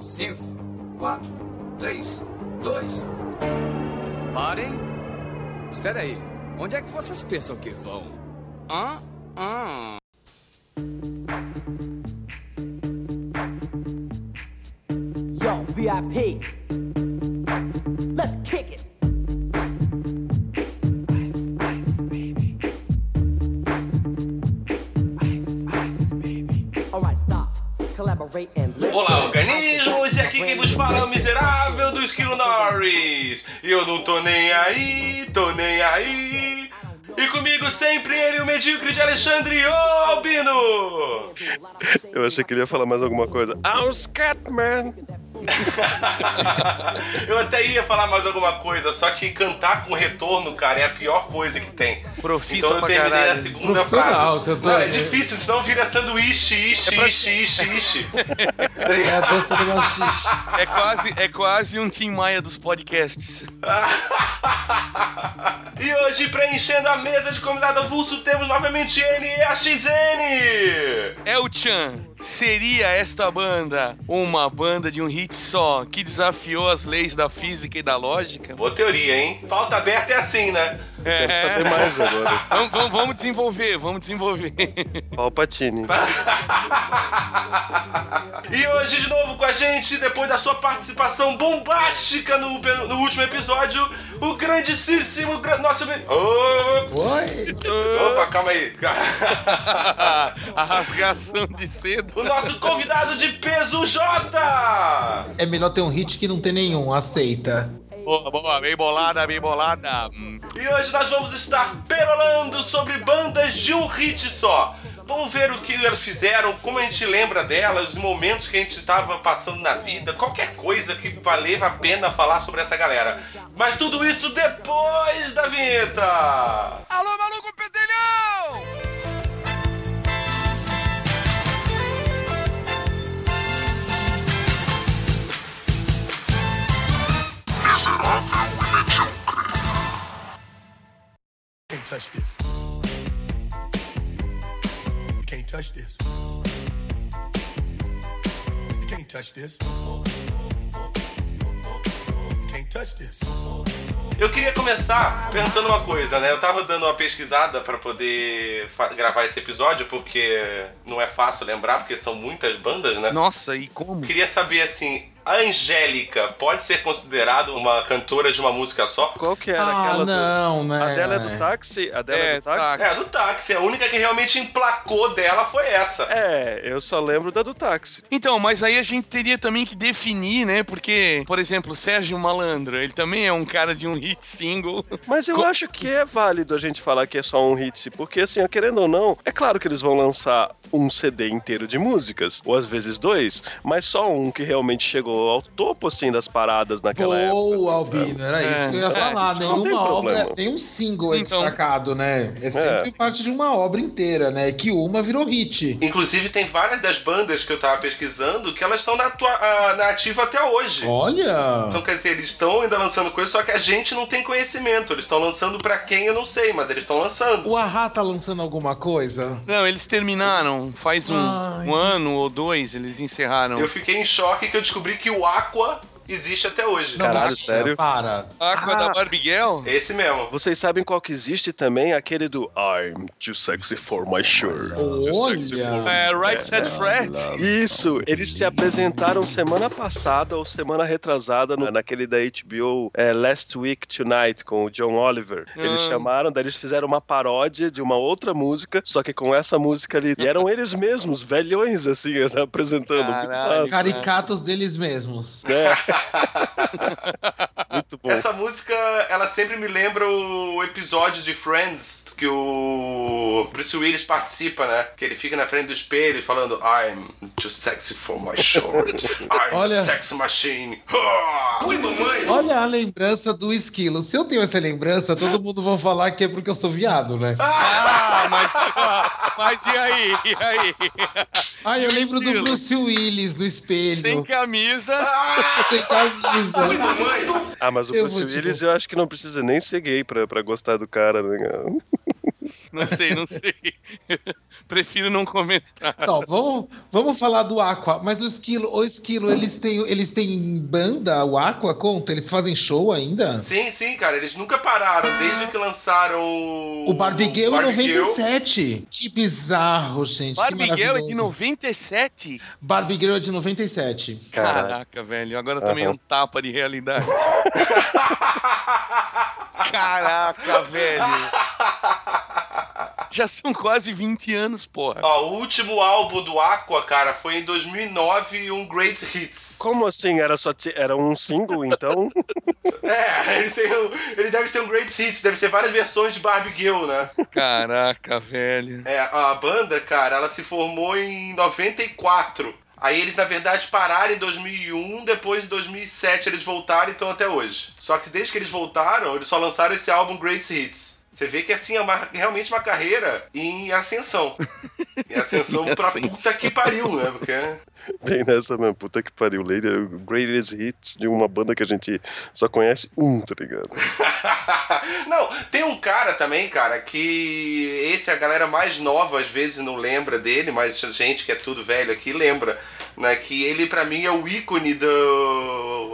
5, 4, 3, 2. Parem! Espera aí. Onde é que vocês pensam que vão? Hã? Hã? Yo, VIP. Não tô nem aí, tô nem aí! E comigo sempre ele, o medíocre de Alexandre Albino! Eu achei que ele ia falar mais alguma coisa. I'm Scatman! Eu até ia falar mais alguma coisa, só que cantar com retorno, cara, é a pior coisa que tem. Profissa então eu pra terminei caralho. a segunda Profissional, frase. cantor. Não, é difícil, senão vira sanduíche, ishi, ishi, ishi, ishi. É a dança do machixe. É quase, é quase um Tim Maia dos podcasts. E hoje, preenchendo a mesa de convidado avulso, temos novamente ele, a XN! El-Chan, seria esta banda uma banda de um hit só que desafiou as leis da física e da lógica? Boa teoria, hein? Pauta aberta é assim, né? Quero saber mais agora. Vamos, vamos, vamos desenvolver, vamos desenvolver. Palpatine. E hoje, de novo com a gente, depois da sua participação bombástica no, no último episódio, o grandíssimo. gra- Nosso. Ô, Oi? Opa, calma aí. A rasgação de seda. O nosso convidado de peso, Jota! É melhor ter um hit que não ter nenhum, aceita. Boa, boa, bem bolada, bem bolada. Hum. E hoje nós vamos estar perolando sobre bandas de um hit só. Vamos ver o que elas fizeram, como a gente lembra delas, os momentos que a gente estava passando na vida, qualquer coisa que valeva a pena falar sobre essa galera. Mas tudo isso depois da vinheta! Alô, maluco pedelhão! Touch this. You can't touch this. You can't touch this. Eu queria começar perguntando uma coisa, né? Eu tava dando uma pesquisada pra poder gravar esse episódio, porque não é fácil lembrar, porque são muitas bandas, né? Nossa, e como? Queria saber assim, a Angélica pode ser considerada uma cantora de uma música só? Qual que era Ah, aquela não, do... né? A dela é do táxi? A dela é, É, do táxi? táxi. É, a do táxi. A única que realmente emplacou dela foi essa. É, eu só lembro da do táxi. Então, mas aí a gente teria também que definir, né? Porque, por exemplo, o Sérgio Malandro, ele também é um cara de um hit single. Mas eu Co- acho que é válido a gente falar que é só um hit, porque assim, querendo ou não, é claro que eles vão lançar um CD inteiro de músicas, ou às vezes dois, mas só um que realmente chegou ao topo, assim, das paradas naquela época. Boa, assim? Albino, era isso que eu ia É, falar. não tem Nenhuma obra, nenhum single é Então. destacado, né? É sempre parte de uma obra inteira, né? Que uma virou hit. Inclusive, tem várias das bandas que eu tava pesquisando que elas estão na, atua- na ativa até hoje. Olha! Então, quer dizer, eles estão ainda lançando coisas, só que a gente não tem conhecimento. Eles estão lançando pra quem eu não sei, mas eles estão lançando. O Ahá tá lançando alguma coisa? Não, eles terminaram. Faz um, um ano ou dois, eles encerraram. Eu fiquei em choque que eu descobri que o Aqua existe até hoje. Não, Caralho, sério? Para. Aqua da Barbiguel? Esse mesmo. Vocês sabem qual que existe também? Aquele do I'm too sexy for my shirt. Too sexy for my É, Right Said Fred? Isso, eles se apresentaram semana passada ou semana retrasada no- naquele da HBO é, Last Week Tonight com o John Oliver. Eles Ah. chamaram, daí eles fizeram uma paródia de uma outra música, só que com essa música ali. E eram eles mesmos, velhões, assim, apresentando. Caralho. Caricatos deles mesmos. né? Muito bom. Essa música, ela sempre me lembra o episódio de Friends que o Bruce Willis participa, né? Que ele fica na frente do espelho falando I'm too sexy for my short. I'm Olha. a sex machine. Ha! Olha a lembrança do esquilo. Se eu tenho essa lembrança, todo mundo vai falar que é porque eu sou viado, né? Ah, mas, mas e aí? E aí? Ah, eu lembro do? Bruce Willis no espelho. Sem camisa. Sem camisa. Ah, mas o Eu Bruce Willis eu acho que não precisa nem ser gay pra, pra gostar do cara, né? Não sei, não sei. Prefiro não comentar. Então, vamos, vamos falar do Aqua. Mas o Esquilo, o Esquilo, eles têm, eles têm banda, o Aqua conta? Eles fazem show ainda? Sim, sim, cara. Eles nunca pararam desde que lançaram O Barbie Girl em Barbie Girl. 97. Que bizarro, gente. Girl é de maravilhoso. 97? Barbie Girl é de 97. Caraca, velho. Agora também é um tapa de realidade. Caraca, velho. Já são quase 20 anos, porra. Ó, o último álbum do Aqua, cara, foi em 2009, um Great Hits. Como assim? Era, só era um single, então? É, ele, tem um- ele deve ser um Great Hits, deve ser várias versões de Barbie Girl, né? Caraca, velho. É, a banda, cara, ela se formou em 94. Aí eles, na verdade, pararam em 2001, depois em 2007 eles voltaram e estão até hoje. Só que desde que eles voltaram, eles só lançaram esse álbum Great Hits. Você vê que assim é uma- realmente uma carreira em ascensão. Em ascensão Em pra ascensão. puta que pariu, né? Porque Bem nessa mesmo, puta que pariu. Lady, greatest hits de uma banda que a gente só conhece um, tá ligado? não, tem um cara também, cara, que esse a galera mais nova às vezes não lembra dele, mas a gente que é tudo velho aqui lembra, né? Que ele pra mim é o ícone da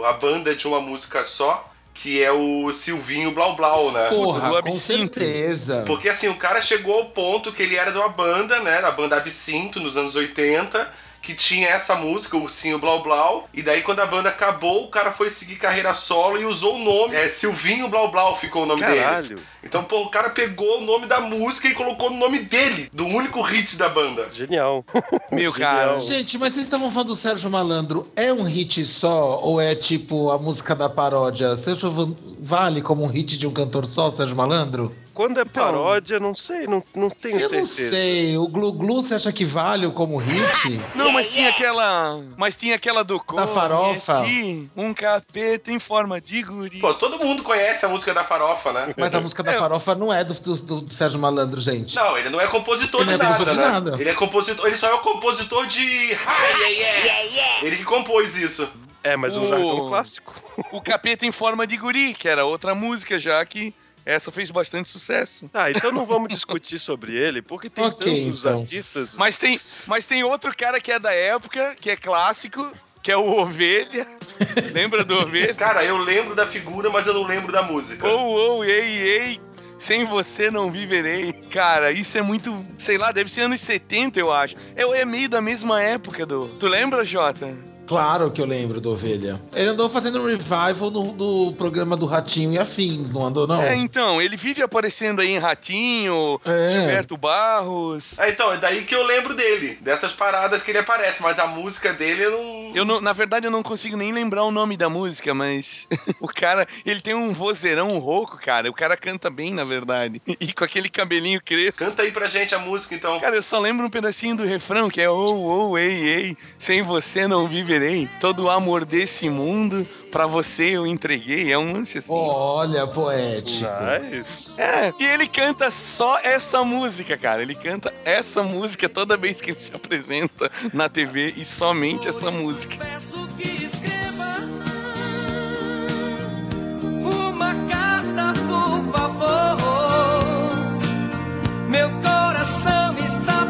a banda de uma música só, que é o Silvinho Blau Blau, né? do Porra, com Absinto. certeza. Porque assim, o cara chegou ao ponto que ele era de uma banda, né? Da banda Absinto, nos anos 80, que tinha essa música, o Ursinho Blau Blau. E daí, quando a banda acabou, o cara foi seguir carreira solo e usou o nome. É, Silvinho Blau Blau ficou o nome dele. Caralho. Então, pô, o cara pegou o nome da música e colocou no nome dele, do único hit da banda. Genial. Meu cara. Gente, mas vocês estavam falando do Sérgio Malandro. É um hit só ou é tipo a música da paródia? Sérgio vale como um hit de um cantor só, Sérgio Malandro? Quando é paródia, não sei, não, não tenho Eu não certeza. sei. O Glu Glu, você acha que vale como hit? Não, mas tinha aquela. Mas tinha aquela do Da farofa. Conheci Um capeta em forma de guri. Pô, todo mundo conhece a música da farofa, né? Mas a música da farofa não é do, do- do Sérgio Malandro, gente. Não, ele não é compositor Ele de não é nada, compositor né? de nada. Ele é compositor, ele só é o compositor de Hi, yeah, yeah. Ele que compôs isso. É, mas um O- jargão clássico. O capeta em forma de guri, que era outra música já que essa fez bastante sucesso. Tá, então não vamos discutir sobre ele, porque tem Ok, tantos então. artistas. Mas tem, mas tem outro cara que é da época, que é clássico, que é o Ovelha. Lembra do Ovelha? Cara, eu lembro da figura, mas eu não lembro da música. Ou, ou, ei, ei, sem você não viverei. Cara, isso é muito, sei lá, deve ser anos 70, eu acho. É, é meio da mesma época do. Tu lembra, Jota? Claro que eu lembro do Ovelha. Ele andou fazendo um revival no, no programa do Ratinho e Afins, não andou, não? É, então, ele vive aparecendo aí em Ratinho, É. Gilberto Barros. Ah, então, é daí que eu lembro dele, dessas paradas que ele aparece, mas a música dele eu não. Eu não, na verdade, eu não consigo nem lembrar o nome da música, mas o cara, ele tem um vozeirão rouco, cara. O cara canta bem, na verdade. E com aquele cabelinho crespo. Canta aí pra gente a música, então. Cara, eu só lembro um pedacinho do refrão, que é ou, ou, ei, ei, sem você não viverei. Todo o amor desse mundo, pra você eu entreguei. É um lance assim. Olha, poético. Nice. É, e ele canta só essa música, cara. Ele canta essa música toda vez que ele se apresenta na TV e somente essa música. Peço que escreva uma carta, por favor. Meu coração está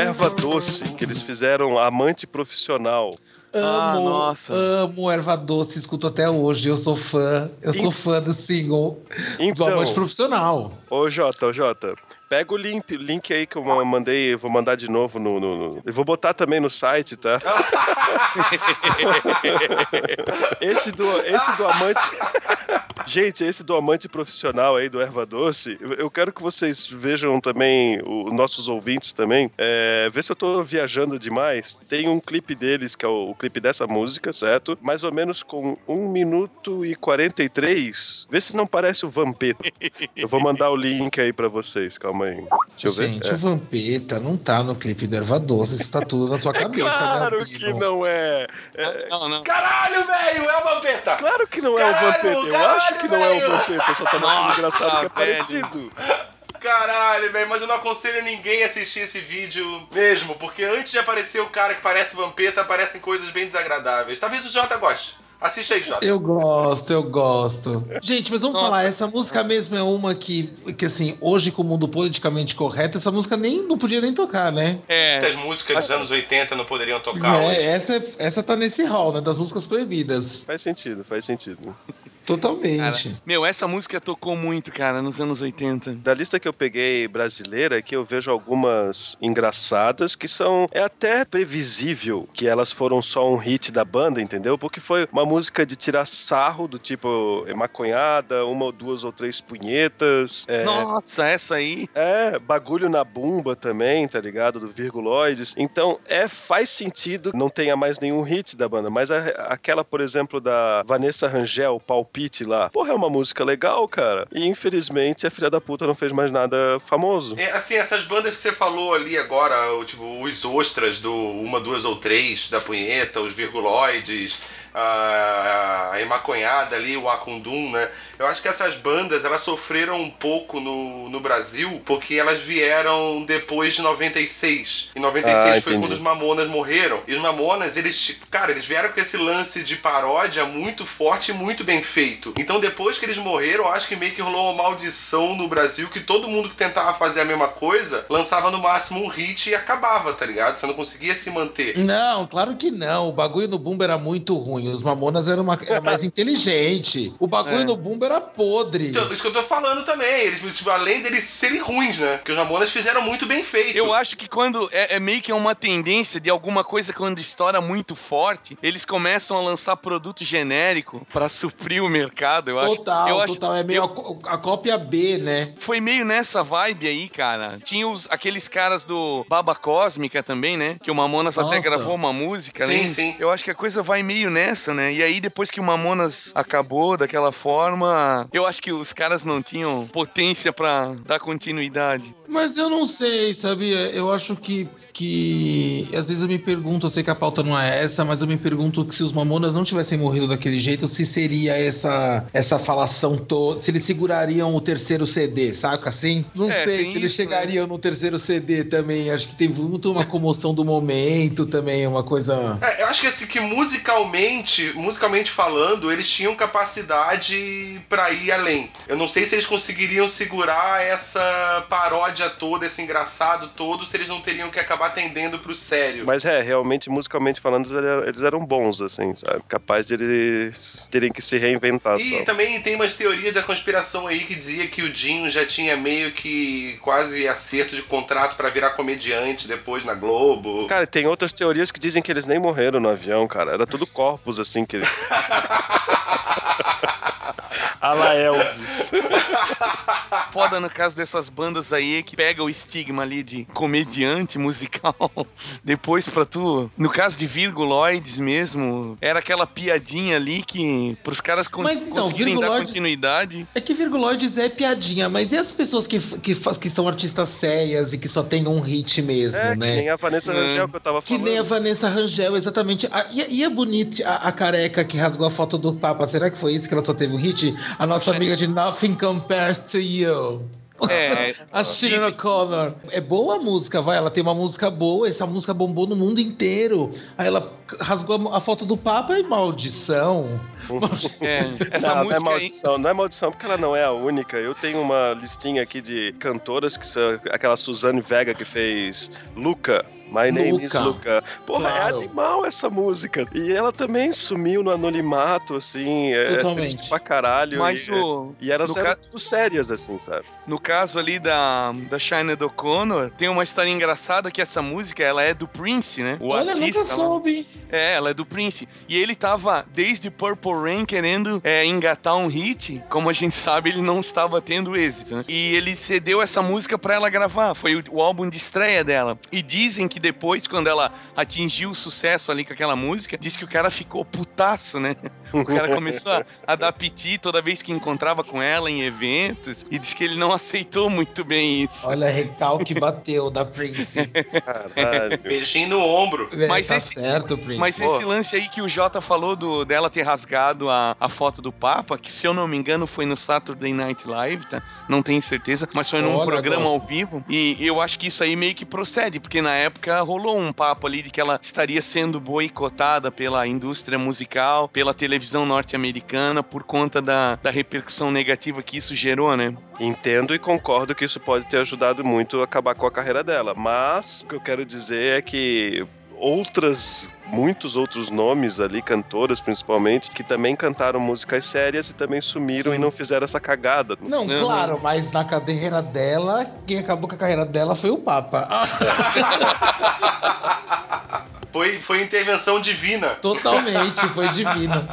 Erva Doce, que eles fizeram Amante Profissional. Amo, Ah, nossa. amo erva doce, escuto até hoje. Eu sou fã. Eu sou fã do single do Então. Amante Profissional. Ô, Jota, ô, Jota, pega o link, link aí que eu ma- mandei, eu vou mandar de novo no, no- no- Eu vou botar também no site, tá? esse, do, esse do amante... Gente, esse do amante profissional aí, do Erva Doce, eu- quero que vocês vejam também, os nossos ouvintes também, é, vê se eu tô viajando demais. Tem um clipe deles, que é o, o clipe dessa música, certo? Mais ou menos com 1 minuto e 43. Vê se não parece o Vampeta. Eu vou mandar o link aí pra vocês, calma Calma aí. Deixa eu ver. Gente, É. o Vampeta não tá no clipe do Erva Doce, isso tá tudo na sua cabeça, Claro né? que não é. Não, não. Caralho, velho, é o Vampeta! Claro que não é Caralho, o Vampeta. Eu caralho, acho que não é o. Vampeta. Só tá mais engraçado que é parecido. Caralho, velho, mas eu não aconselho ninguém a assistir esse vídeo mesmo, porque antes de aparecer o cara que parece Vampeta, aparecem coisas bem desagradáveis. Talvez o Jota goste. Assiste aí, Jota. Eu gosto, eu gosto. Gente, mas vamos Nossa. falar, essa música mesmo é uma que, que assim, hoje com o mundo politicamente correto, essa música nem não podia nem tocar, né? É. Muitas músicas dos anos 80 não poderiam tocar É, hoje. essa, essa tá nesse hall, né? Das músicas proibidas. Faz sentido, faz sentido. Totalmente. Cara, meu, essa música tocou muito, cara, nos anos 80. Da lista que eu peguei brasileira, aqui eu vejo algumas engraçadas que são. É até previsível que elas foram só um hit da banda, entendeu? Porque foi uma música de tirar sarro, do tipo é maconhada, uma ou duas ou três punhetas. É, Nossa, essa aí. é, bagulho na bumba também, tá ligado? Do Virguloides. Então, é, faz sentido não tenha mais nenhum hit da banda, mas a- aquela, por exemplo, da Vanessa Rangel, Palpite lá, porra, é uma música legal, cara. E infelizmente a filha da puta não fez mais nada famoso. É, assim, essas bandas que você falou ali agora, o, tipo, os ostras do Uma, Duas ou Três, da Punheta, os Virguloides, a, a Emaconhada ali, o Acundum, né? Eu acho que essas bandas, elas sofreram um pouco no, no Brasil, porque elas vieram depois de 96. Em 96 Ah, foi entendi. quando os Mamonas morreram. E os Mamonas, eles, cara, eles vieram com esse lance de paródia muito forte e muito bem feito. Então depois que eles morreram, eu acho que meio que rolou uma maldição no Brasil que todo mundo que tentava fazer a mesma coisa lançava no máximo um hit e acabava, tá ligado? Você não conseguia se manter. Não, claro que não. O bagulho no Bumba era muito ruim. Os Mamonas eram uma, era mais inteligente. O bagulho É. no Bumba era podre. Então, isso que eu tô falando também. Eles, tipo, além deles serem ruins, né? Porque os Mamonas fizeram muito bem feito. Eu acho que quando é, é meio que uma tendência de alguma coisa quando estoura muito forte, eles começam a lançar produto genérico pra suprir o mercado. Eu acho. Total, eu acho, total. É meio eu- a, a cópia B, né? Foi meio nessa vibe aí, cara. Tinha os, aqueles caras do Baba Cósmica também, né? Que o Mamonas até Nossa. gravou uma música, Sim, né? sim. Eu acho que a coisa vai meio nessa, né? E aí, depois que o Mamonas acabou daquela forma, eu acho que os caras não tinham potência pra dar continuidade. Mas eu não sei, sabia? Eu acho que. Que às vezes eu me pergunto, eu sei que a pauta não é essa, mas eu me pergunto que se os Mamonas não tivessem morrido daquele jeito, se seria essa essa falação toda, se eles segurariam o terceiro CD, saca assim? Não É, sei se eles isso, né? chegariam no terceiro CD também. Acho que tem muito uma comoção do momento também, uma coisa. É, eu acho que assim, que musicalmente, musicalmente falando, eles tinham capacidade pra ir além. Eu não sei se eles conseguiriam segurar essa paródia toda, esse engraçado todo, se eles não teriam que acabar tendendo pro sério. Mas é, realmente, musicalmente falando, eles eram- bons, assim, sabe? Capaz de eles terem que se reinventar E só. também tem umas teorias da conspiração aí que dizia que o Dinho já tinha meio que quase acerto de contrato pra virar comediante depois na Globo. Cara, tem outras teorias que dizem que eles nem morreram no avião, cara. Era tudo corpos, assim, que... Ala Elvis. Foda no caso dessas bandas aí é que pega o estigma ali de comediante musical. Depois pra tu, no caso de Virguloides mesmo, era aquela piadinha ali que pros caras con Mas então, conseguirem dar Virguloides- continuidade. É que Virguloides é piadinha, mas e as pessoas que, que, faz- que são artistas sérias e que só tem um hit mesmo, É, que né? nem a Vanessa Rangel que eu tava Que falando. nem a Vanessa Rangel, exatamente. A- e, e a bonita, a, a careca que rasgou a foto do Será que foi isso que ela só teve um hit? A nossa amiga de Nothing Compares to You. É, A Sharon O'Connor. É boa a música, vai. Ela tem uma música boa, essa música bombou no mundo inteiro. Aí ela rasgou a, foto do Papa e maldição. é, essa não, não é música aí. maldição, não é maldição, porque ela não é a única. Eu tenho uma listinha aqui de cantoras que são aquela Suzane Vega que fez Luca. My name is Luca. Porra, Claro. é animal essa música. E ela também sumiu no anonimato, assim. É Totalmente. triste pra caralho. Mas e, o, e elas no eram ca- tudo sérias, assim, sabe? No caso ali da, da Sinead O'Connor, tem uma história engraçada que essa música, ela é do Prince, né? O Olha, artista nunca soube. É, ela é do Prince. E ele tava, desde Purple Rain, querendo é, engatar um hit. Como a gente sabe, ele não estava tendo êxito, né? E ele cedeu essa música pra ela gravar. Foi o, o álbum de estreia dela. E dizem que que depois, quando ela atingiu o sucesso ali com aquela música, disse que o cara ficou putaço, né? O cara começou a, a dar piti toda vez que encontrava com ela em eventos e disse que ele não aceitou muito bem isso. Olha, recalque bateu da Prince. Caralho. Beijinho no ombro. É, Mas tá esse- certo, Prince. Mas esse lance aí que o Jota falou do, dela ter rasgado a, a foto do Papa, que se eu não me engano foi no Saturday Night Live, tá? Não tenho certeza, mas foi num Olha, programa gosto. ao vivo. E eu acho que isso aí meio que procede, porque na época rolou um papo ali de que ela estaria sendo boicotada pela indústria musical, pela televisão norte-americana, por conta da, da repercussão negativa que isso gerou, né? Entendo e concordo que isso pode ter ajudado muito a acabar com a carreira dela. Mas o que eu quero dizer é que outras. Muitos outros nomes ali, cantoras principalmente, que também cantaram músicas sérias e também sumiram Sim. e não fizeram essa cagada. Não, Uhum. claro, mas na carreira dela, quem acabou com a carreira dela foi o Papa. Foi, foi intervenção divina. totalmente, foi divino.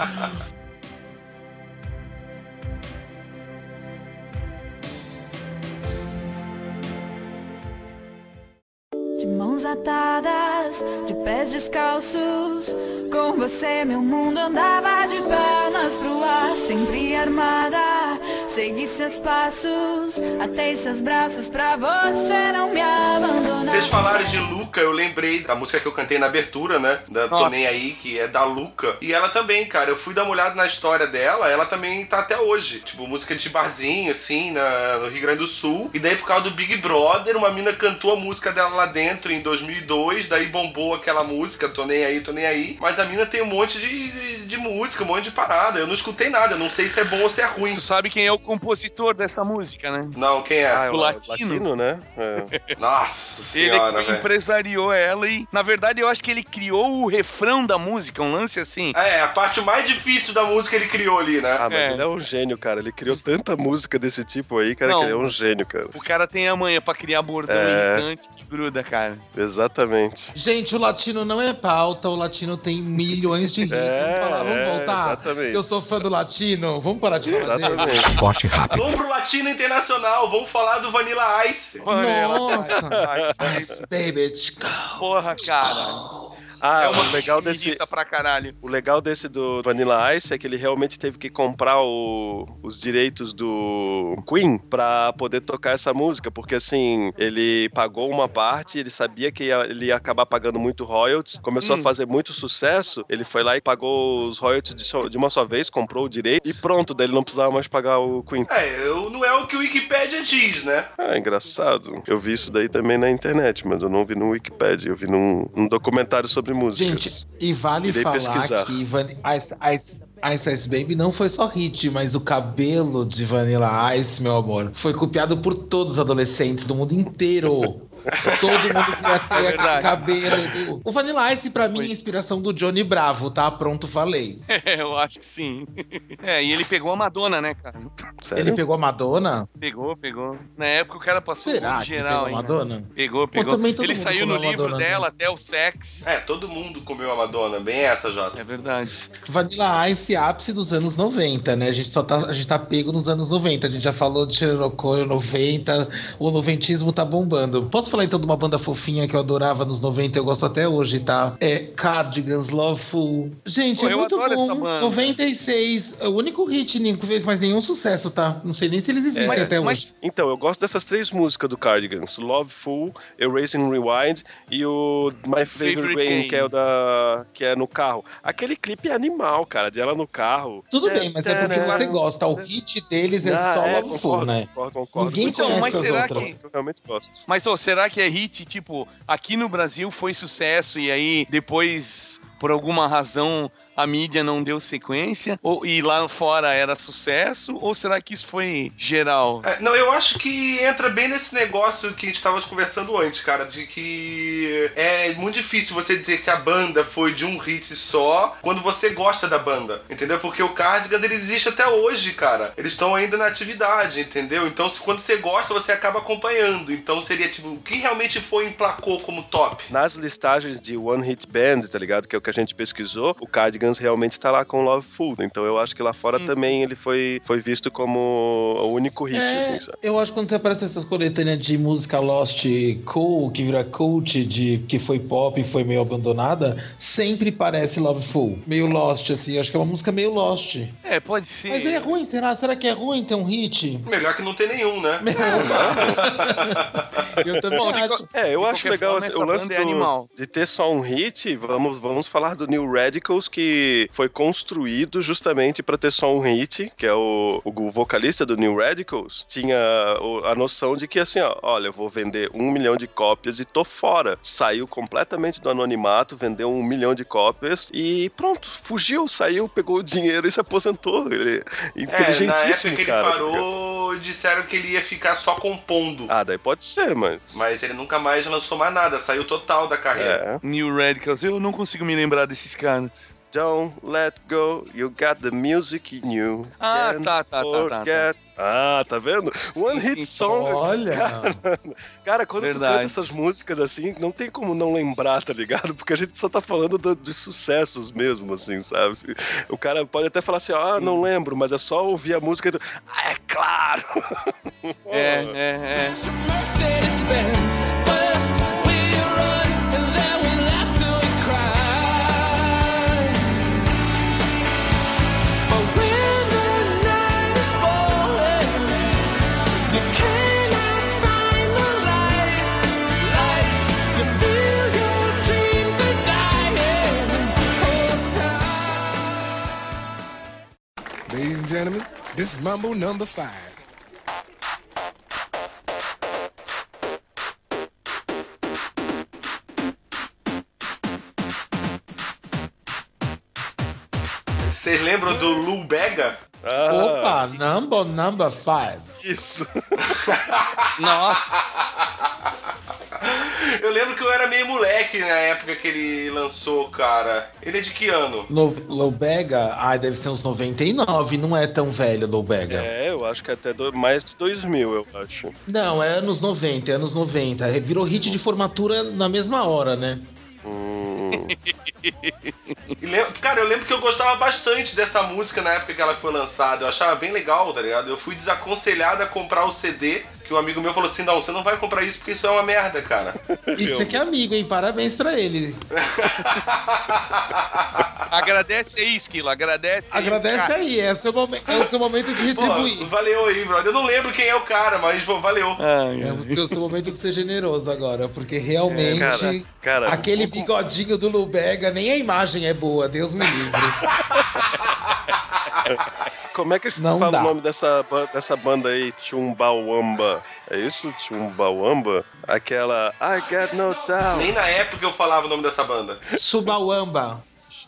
Atadas, de pés descalços. Com você meu mundo andava de pernas pro ar, sempre armada. Segui seus passos, atei seus braços pra você não me abandonar. Vocês falaram de Luca, eu lembrei da música que eu cantei na abertura, né? Da Tô Nossa. Nem Aí, que é da Luca. E ela também, cara, eu fui dar uma olhada na história dela, ela também tá até hoje. Tipo, música de barzinho, assim, na, no Rio Grande do Sul. E daí, por causa do Big Brother, uma mina cantou a música dela lá dentro em 2002, daí bombou aquela música, Tô Nem Aí, Tô Nem Aí. Mas a mina tem um monte de, de, de música, um monte de parada. Eu não escutei nada, eu não sei se é bom ou se é ruim. Tu sabe quem é o compositor dessa música, né? Não, quem é? Ah, é O latino. né? É. Nossa Ele senhora, que velho. empresariou ela e, na verdade, eu acho que ele criou o refrão da música, um lance assim. É, a parte mais difícil da música ele criou ali, né? Ah, mas É. ele é um gênio, cara. Ele criou tanta música desse tipo aí, cara, Não. que ele é um gênio, cara. O cara tem a manha pra criar bordão É. irritante que gruda, cara. Exatamente. Gente, o latino não é pauta, o latino tem milhões de hits. É, vamos falar, vamos é, voltar. exatamente. Eu sou fã do latino, vamos parar de falar dele. Exatamente. Forte e rápido. Vamos pro Latino Internacional, vamos falar do Vanilla Ice. Nossa, Ice Baby, tchica. Porra, cara. Ah, é uma o legal desse. pra caralho. O legal desse do Vanilla Ice é que ele realmente teve que comprar o- os direitos do Queen pra poder tocar essa música, porque assim, ele pagou uma parte, ele sabia que ia- ele ia acabar pagando muito royalties, começou Hum. a fazer muito sucesso, ele foi lá e pagou os royalties de, só- de uma só vez, comprou o direito e pronto, daí ele não precisava mais pagar o Queen. É, eu, não é o que o Wikipedia diz, né? Ah, engraçado. Eu vi isso daí também na internet, mas eu não vi no Wikipedia, eu vi num, num documentário sobre músicas. Gente, e vale Irei falar pesquisar. que Van... Ice, Ice, Ice Ice Baby não foi só hit, mas o cabelo de Vanilla Ice, meu amor, foi copiado por todos os adolescentes do mundo inteiro. Todo mundo queria ter aquele verdade. cabelo. do- O Vanilla Ice, pra mim, é inspiração do Johnny Bravo, tá? Pronto, falei. É, eu acho que sim. É, e ele pegou a Madonna, né, cara? Sério? Ele pegou a Madonna? Pegou, pegou. Na época o cara passou Será o mundo que geral, pegou a hein? Madonna? Pegou, Pô, pegou. todo Ele saiu no livro Madonna, dela né? até o sex. É, todo mundo comeu a Madonna, bem essa, Jota. É verdade. Vanilla Ice, ápice dos anos 90, né? A gente só tá, a gente tá pego nos anos 90. A gente já falou de Chernobyl 90, o noventismo tá bombando. Posso falar então de uma banda fofinha que eu adorava nos 90 eu gosto até hoje, tá? É Cardigans, Loveful. Gente, Pô, é eu muito adoro bom. essa banda. 96, é o único hit que fez mais nenhum sucesso, tá? Não sei nem se eles existem mas- até mas- hoje. Então, eu gosto dessas três músicas do Cardigans: Loveful, Erasing Rewind e o My Favorite, Game, que é o da. que é no carro. Aquele clipe é animal, cara, de ela no carro. Tudo bem, mas é porque você gosta. O hit deles é Ah, só é, Loveful, concordo, né? Concordo, concordo. Ninguém Então, conhece mas as será outras. que- Eu realmente gosto. Mas, ô, será que é hit, tipo, aqui no Brasil foi sucesso e aí depois, por alguma razão, a mídia não deu sequência? Ou, e lá fora era sucesso? Ou será que isso foi geral? É, não, eu acho que entra bem nesse negócio que a gente tava conversando antes, cara, de que é muito difícil você dizer se a banda foi de um hit só quando você gosta da banda, entendeu? Porque o Cardigans ele existe até hoje, cara. Eles estão ainda na atividade, entendeu? Então, se, quando você gosta, você acaba acompanhando. Então, seria tipo, o que realmente foi emplacou como top? Nas listagens de One Hit Band, tá ligado? Que é o que a gente pesquisou, o Cardigans Hooligans realmente tá lá com Loveful. Então eu acho que lá fora Sim, também ele foi, foi visto como o único hit, É, assim, sabe? eu acho que quando você aparece essas coletâneas de música Lost Cool, que vira cult, de que foi pop e foi meio abandonada, sempre parece Loveful. Meio Lost, assim. Acho que é uma música meio Lost. É, pode ser. Mas é ruim, será? Será que é ruim ter um hit? Melhor que não ter nenhum, né? Eu também Bom, de acho. co- É, eu De acho legal forma, assim, o lance é do- animal. de ter só um hit. Vamos, vamos falar do New Radicals, que foi construído justamente pra ter só um hit, que é o, o vocalista do New Radicals, tinha a noção de que assim, ó, olha, eu vou vender um milhão de cópias e tô fora. Saiu completamente do anonimato, vendeu um milhão de cópias e pronto, fugiu, saiu, pegou o dinheiro e se aposentou. Ele é É, na inteligentíssimo, época que cara. ele parou, disseram que ele ia ficar só compondo. Ah, daí pode ser, mas. Mas ele nunca mais lançou mais nada, saiu total da carreira. É. New Radicals, eu não consigo me lembrar desses caras. Don't let go, you got the music in you. Ah, Can't tá, tá, tá, tá, tá. forget. Ah, tá vendo? One Sim, hit song. Olha. Cara, quando tu canta essas músicas assim, não tem como não lembrar, tá ligado? Porque a gente só tá falando do- dos sucessos mesmo, assim, sabe? O cara pode até falar assim, ah, não lembro, mas é só ouvir a música e tu... Ah, é claro! É, é, é. Gentlemen, this is Mambo number five. Vocês lembram do Lou Bega? Ah, Opa, number number five. Isso! Nossa, Eu lembro que eu era meio moleque na época que ele lançou, cara. Ele é de que ano? No, Lobega, ai, deve ser uns 99, não é tão velho Lobega. É, eu acho que até do- mais de 2000, eu acho. Não, é anos 90, é anos 90. Virou hit de formatura na mesma hora, né? Lem- Cara, eu lembro que eu gostava bastante dessa música na época que ela foi lançada. Eu achava bem legal, tá ligado? Eu fui desaconselhado a comprar o CD, que um amigo meu falou assim: não, você não vai comprar isso porque isso é uma merda, cara. Isso aqui é amigo, hein? Parabéns pra ele. agradece aí, Esquilo, agradece aí. Agradece aí, é o seu, momen- é o seu momento de Pô, retribuir. valeu aí, brother. Eu não lembro quem é o cara, mas pô, valeu. Ai, É o seu, seu momento de ser generoso agora, porque realmente É, cara, cara, aquele o- bigodinho do Lubega, nem a imagem é boa, Deus me livre. Como é que a gente Não fala dá. o nome dessa, dessa banda aí, Chumbawamba? É isso? Chumbawamba? Aquela I got no doubt. Nem na época eu falava o nome dessa banda. Subauamba.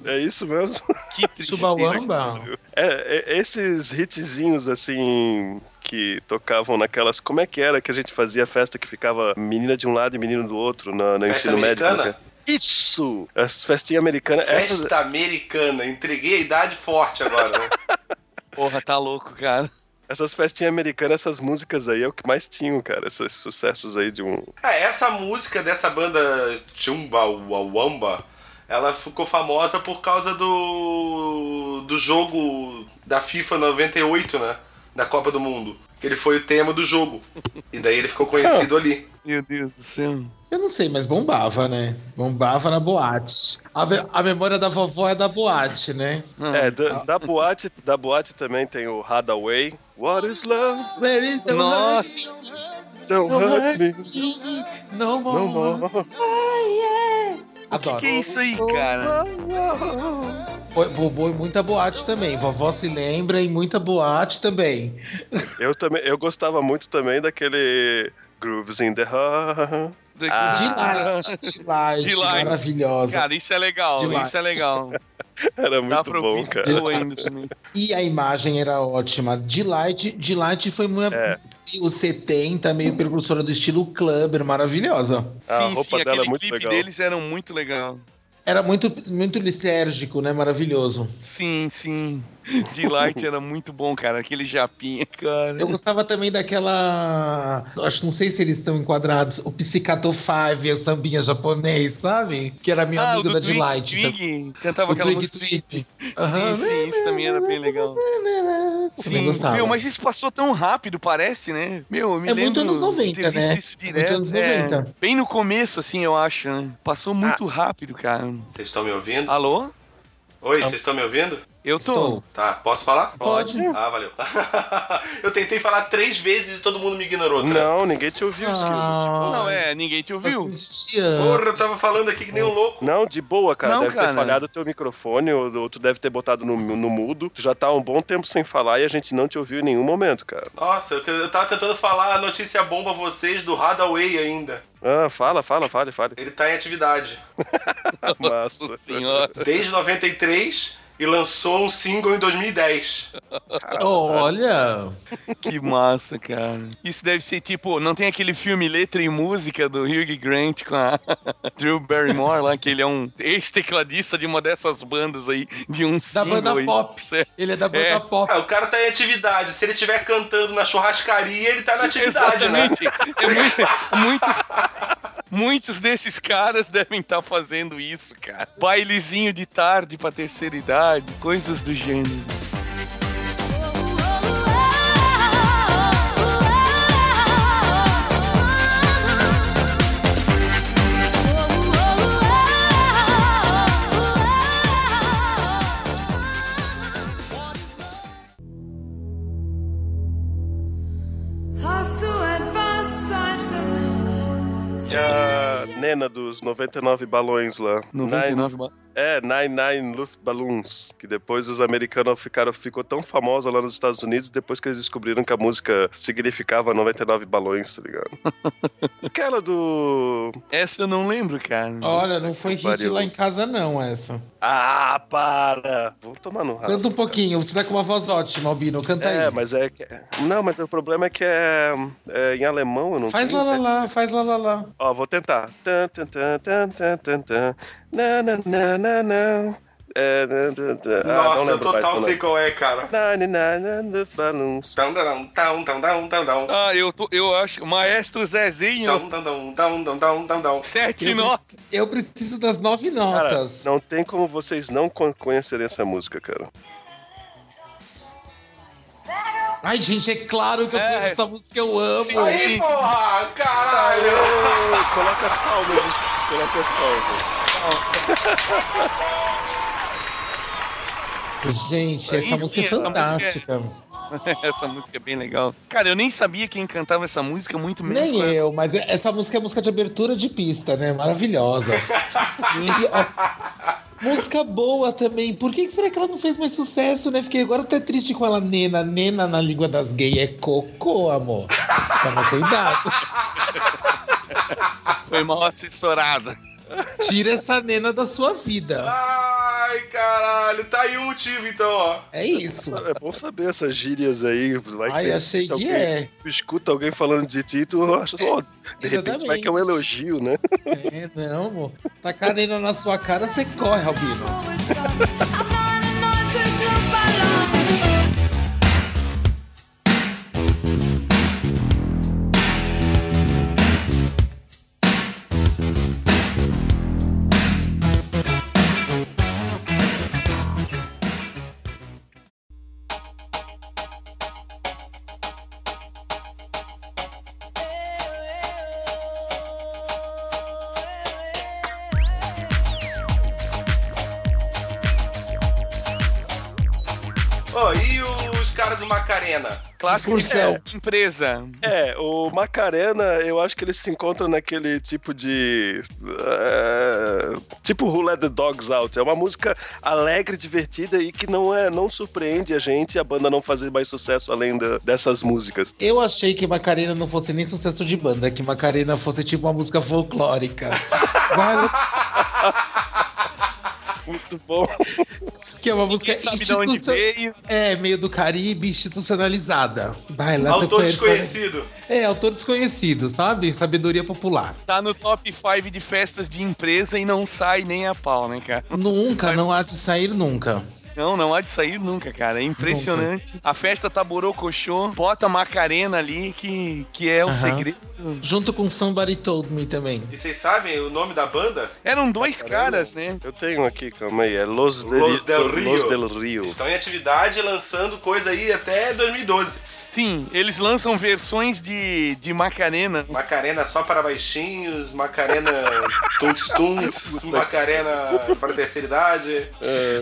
É isso mesmo? Que tristeza. Subauamba? É, é, esses hitzinhos assim que tocavam naquelas. Como é que era que a gente fazia festa que ficava menina de um lado e menino do outro na, no Festa ensino médio? americana? né? Isso! As festinhas americanas. Essas, Festa americana. Entreguei a idade forte agora, né? Porra, tá louco, cara. essas festinhas americanas, essas músicas aí é o que mais tinham, cara. Esses sucessos aí de um. É, essa música dessa banda Chumba Wamba, ela ficou famosa por causa do do jogo da FIFA 98, né? Da Copa do Mundo. Que ele foi o tema do jogo. E daí ele ficou conhecido ali. Meu Deus do céu. Eu não sei, mas bombava, né? Bombava na boate. A, a memória da vovó é da boate, né? É, da, da boate, da boate também tem o Hadaway. What is love? Where is the Nossa. Don't hurt me No more. no more. Adoro. Que isso aí, cara? Foi, bombou em muita boate também. Vovó se lembra em muita boate também. Eu também, eu gostava muito também daquele Grooves in the Heart. Ah. Delight, Delight, Delight. maravilhosa. Cara, isso é legal, Demais. isso é legal. Era muito bom, cara. de. E a imagem era ótima. Delight, Delight foi muito É. meio 70, meio precursora do estilo clubber, maravilhosa. A sim, roupa sim, dela é aquele muito clipe legal. deles eram muito legal. Era muito, muito lisérgico, né? Maravilhoso. Sim, sim. Delight era muito bom, cara. Aquele japinha, cara. Eu gostava também daquela. Acho não sei se eles estão enquadrados. O Psicato Five, o sambinha japonês, sabe? Que era meu Ah, do da Delight. Twig. Cantava O aquela Twig música. Twig. Sim, Aham. sim, isso também era bem legal. Sim, gostava. meu, mas isso passou tão rápido, parece, né? Meu, eu me É lembro muito anos 90, de ter visto né? isso É muito direto. anos é, 90. bem no começo, assim, eu acho, né? Passou muito rápido, cara. Vocês estão me ouvindo? Alô? Oi, Ah. vocês estão me ouvindo? Eu tô. Tá, posso falar? Pode. Ah, valeu. eu tentei falar três vezes e todo mundo me ignorou. Tá? Não, ninguém te ouviu. Ah, Não, é, ninguém te ouviu. Porra, eu tava falando aqui que nem um louco. Não, de boa, cara. Não, deve cara. ter falhado o teu microfone, ou, ou tu deve ter botado no, no mudo. Tu já tá há um bom tempo sem falar e a gente não te ouviu em nenhum momento, cara. Nossa, eu, eu tava tentando falar a notícia bomba a vocês do Hadaway ainda. Ah, fala, fala, fale, fale. Ele tá em atividade. Nossa senhora. Desde 93 e lançou um single em 2010. Olha. Que massa, cara. Isso deve ser tipo, não tem aquele filme Letra e Música do Hugh Grant com a Drew Barrymore lá, que ele é um ex-tecladista de uma dessas bandas aí, de um Da banda pop. isso Ele é da banda É. pop. Ah, o cara tá em atividade. Se ele estiver cantando na churrascaria, ele tá na atividade, né? Exatamente. É muito- muitos, muitos desses caras devem estar fazendo isso, cara. Bailezinho de tarde pra terceira idade, coisas do gênero. E a Nena dos 99 balões lá. 99 ba- É, Nine Nine Luftballons, que depois os americanos ficaram, ficou tão famosa lá nos Estados Unidos depois que eles descobriram que a música significava 99 balões, tá ligado? Aquela do... Essa eu não lembro, cara. Olha, não foi hit Pariu. lá em casa, não, essa. Ah, para! Vou tomar no rabo. Canta um pouquinho, você tá com uma voz ótima, Albino, canta É, aí. mas é que... Não, mas o problema é que é, é em alemão, eu não Faz lá, lá, lá, faz lá, lá, lá. Ó, vou tentar. Tan, tan, tan, tan, tan, tan, tan. É. Ah, não Nossa, eu total sei qual é, cara. Nine, nine, nine, balloons. Tão, tão, tão, tão, tão, tão, tão. Ah, eu, tô, eu acho. Maestro Zezinho. Tão, tão, tão, tão, tão, tão, tão, tão. Sete Eu, notas. preciso- eu preciso das nove Cara, notas. não tem como vocês não con- conhecerem essa música, cara. Ai, gente, é claro que eu É. essa música, eu amo. Sim. Aí, porra! Caralho! Coloca as palmas, coloca as palmas. Gente, essa Sim, música é essa música é- fantástica. essa música é bem legal. Cara, eu nem sabia quem cantava essa música, muito menos. Nem eu, mas essa música é música de abertura de pista, né? Maravilhosa. Sim. E, ó, música boa também. Por que que será que ela não fez mais sucesso, né? Fiquei agora até triste com ela. Nena, nena na língua das gays é cocô, amor. Toma cuidado. Foi mal assessorada. Tira essa nena da sua vida. Ai, caralho. Tá aí o motivo, então, ó. É isso. É bom saber essas gírias aí. Vai Ai, ter- achei que alguém é. Escuta alguém falando de ti, tu acha, ó, de repente vai que é um elogio, né? É, não, amor. Tacar a nena na sua cara, você corre, Albino. Clássico de Excursão. empresa. É, o Macarena, eu acho que ele se encontra naquele tipo de. é, tipo Who Let the Dogs Out. É uma música alegre, divertida e que não, é, não surpreende a gente e a banda não fazer mais sucesso além da- dessas músicas. Eu achei que Macarena não fosse nem sucesso de banda, que Macarena fosse tipo uma música folclórica. Vai, Muito bom. Que é uma música sabe de onde institucio- veio. É, meio do Caribe, institucionalizada. Vai lá, Autor desconhecido. É, autor desconhecido, sabe? Sabedoria popular. Tá no top 5 de festas de empresa e não sai nem a pau, né, cara? Nunca, não há de sair nunca. Não, não há de sair nunca, cara. É impressionante. A festa tá borocochô, bota a Macarena ali, que, que é o segredo. Junto com Somebody Told Me também. E vocês sabem o nome da banda? Eram dois caras, né? Eu tenho aqui, calma aí. É Los, del, Los del Rio. Los del Rio. Estão em atividade lançando coisa aí até 2012. Sim, eles lançam versões de, de Macarena. Macarena só para baixinhos, Macarena tunts tunts, Macarena para terceira idade.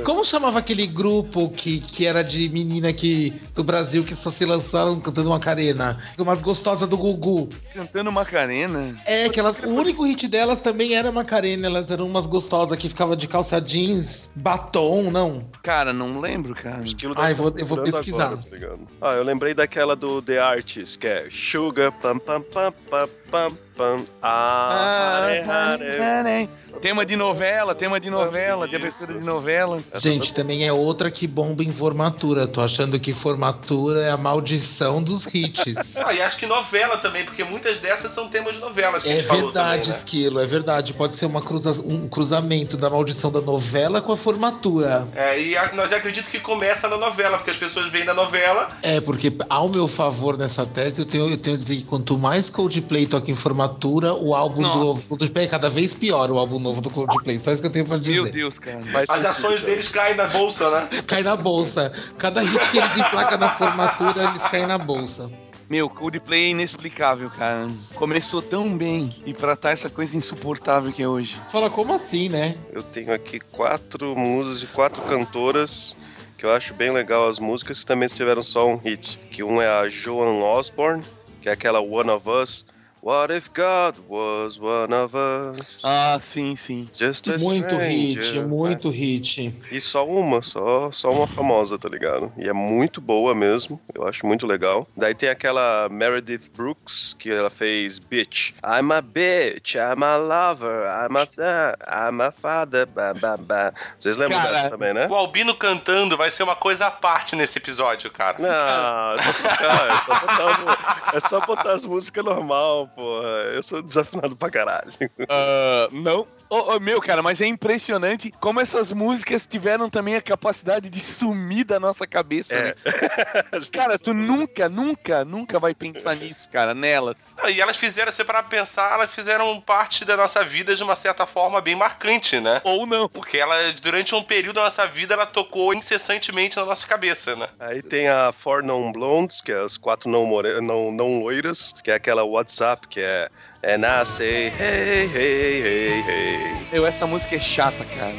Como chamava aquele grupo que, que era de menina que, do Brasil que só se lançaram cantando Macarena? Umas gostosas do Gugu. Cantando Macarena. É, que elas, o único hit delas também era Macarena. Elas eram umas gostosas que ficavam de calça jeans, batom, não. Cara, não lembro, cara. Ai, deve vou- eu vou pesquisar. agora, tá ah, eu lembrei daquela do The Artist, que é Sugar, pam, pam, pam, pam, pam, pam. Ah, hare, hare. Tema de novela, tema de novela, de abertura de novela. Gente, também é outra que bomba em formatura. Tô achando que formatura é a maldição dos hits. Ah, e acho que novela também, porque muitas dessas são temas de novelas que a É verdade, também, né? Esquilo, é verdade. Pode ser uma cruza- um cruzamento da maldição da novela com a formatura. É, e a- nós acredito que começa na novela, porque as pessoas vêm da novela. É, porque ao meu favor nessa tese, eu tenho, eu tenho a dizer que quanto mais Coldplay toca em formatura, o álbum do Nossa. Coldplay é cada vez pior, o álbum novo do Coldplay. Só isso que eu tenho pra dizer. Meu Deus, cara. As sentido, ações cara. deles caem na bolsa, né? Cai na bolsa. Cada hit que eles emplacam na formatura, eles caem na bolsa. Meu, Coldplay é inexplicável, cara. Começou tão bem e pra tá essa coisa insuportável que é hoje. Você fala, como assim, né? Eu tenho aqui quatro músicas de quatro cantoras que eu acho bem legal as músicas que também tiveram só um hit. Que um é a Joan Osborne, que é aquela One of Us. What if God was one of us? Ah, sim, sim. Just a Muito hit, stranger. muito hit. E só uma, só, só uma famosa, tá ligado? E é muito boa mesmo, eu acho muito legal. Daí tem aquela Meredith Brooks, que ela fez Bitch. I'm a bitch, I'm a lover, I'm a I'm a father, bam, bam, bam. Vocês lembram Cara, dessa também, né? O Albino cantando vai ser uma coisa à parte nesse episódio, cara. Não, é só tocar, é só botar, é só botar as músicas normal, porra. Eu sou desafinado pra caralho. Ah, não. Ô, ô, meu, cara, mas é impressionante como essas músicas tiveram também a capacidade de sumir da nossa cabeça, É. né? Cara, tu nunca, nunca, nunca vai pensar nisso, cara, nelas. Não, E elas fizeram, se parar pra pensar, elas fizeram parte da nossa vida de uma certa forma bem marcante, né? Ou não. Porque ela, durante um período da nossa vida, ela tocou incessantemente na nossa cabeça, né? Aí tem a Four Non Blondes, que é as quatro não, more... não, não loiras, que é aquela WhatsApp, que é And I say hey, hey, hey, hey. Meu, essa música é chata, cara.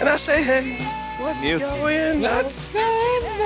And I say hey, what's Meu going on?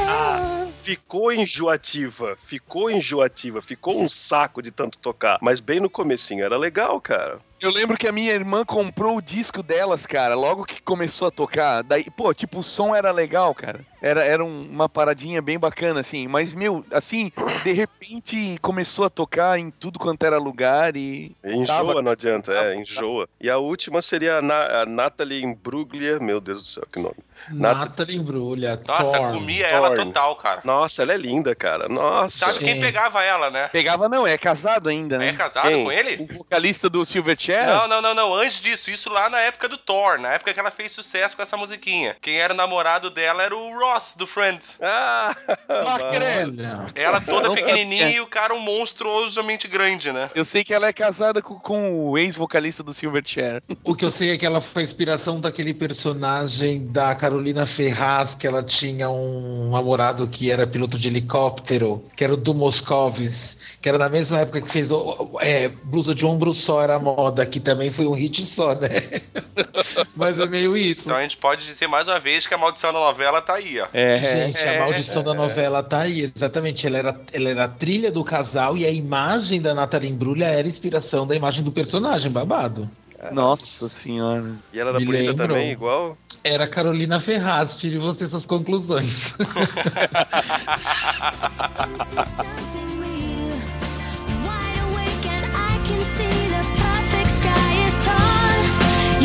Ah, ficou enjoativa, ficou enjoativa, ficou um saco de tanto tocar. Mas bem no comecinho era legal, cara. Eu lembro que a minha irmã comprou o disco delas, cara, logo que começou a tocar. Daí, pô, tipo, o som era legal, cara. Era, era um- uma paradinha bem bacana, assim. Mas, meu, assim, de repente começou a tocar em tudo quanto era lugar e. Enjoa, Tava- não adianta, é, enjoa. E a última seria a, Na a Natalie Imbruglia, meu Deus do céu, que nome. Nat- Natalie Embrulha. Nossa, Thorn. comia ela total, cara. Nossa, ela é linda, cara. Nossa. Sabe quem Sim. pegava ela, né? Pegava, não, é casado ainda, né? É casado Quem? com ele? O vocalista do Silverchair? Não, não, não, não. Antes disso, isso lá na época do Thor, na época que ela fez sucesso com essa musiquinha. Quem era o namorado dela era o Ross, do Friends. Ah, Macarena. Olha. Ela toda pequenininha sabia. e o cara um monstruosamente grande, né? Eu sei que ela é casada com, com o ex-vocalista do Silverchair. O que eu sei é que ela foi a inspiração daquele personagem da Carolina Ferraz, que ela tinha um namorado que era piloto de helicóptero, que era o do Moscovis, que era na mesma época que fez o, o- é, blusa de ombro só era moda, que também foi um hit só, né? Mas é meio isso. Então a gente pode dizer mais uma vez que a maldição da novela tá aí, ó. É. Gente, a maldição da novela tá aí, exatamente. Ela era, ela era a trilha do casal e a imagem da Natalie Imbruglia era a inspiração da imagem do personagem, babado. Nossa senhora. e ela era Me bonita lembro. também, igual? Era a Carolina Ferraz, tire você suas conclusões.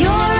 You're